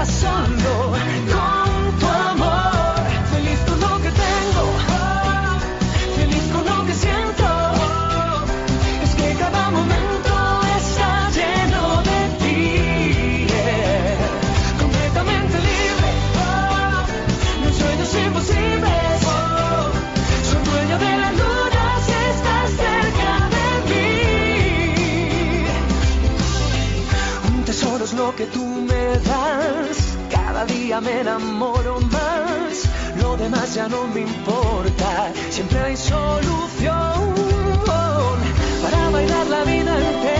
abrazando con tu amor. Feliz con lo que tengo, feliz con lo que siento. Es que cada momento está lleno de ti. Completamente libre, mis sueños imposibles. Soy dueño de la luna si estás cerca de mí. Un tesoro es lo que tú me das. Día me enamoro más. Lo demás ya no me importa. Siempre hay solución para bailar la vida entera.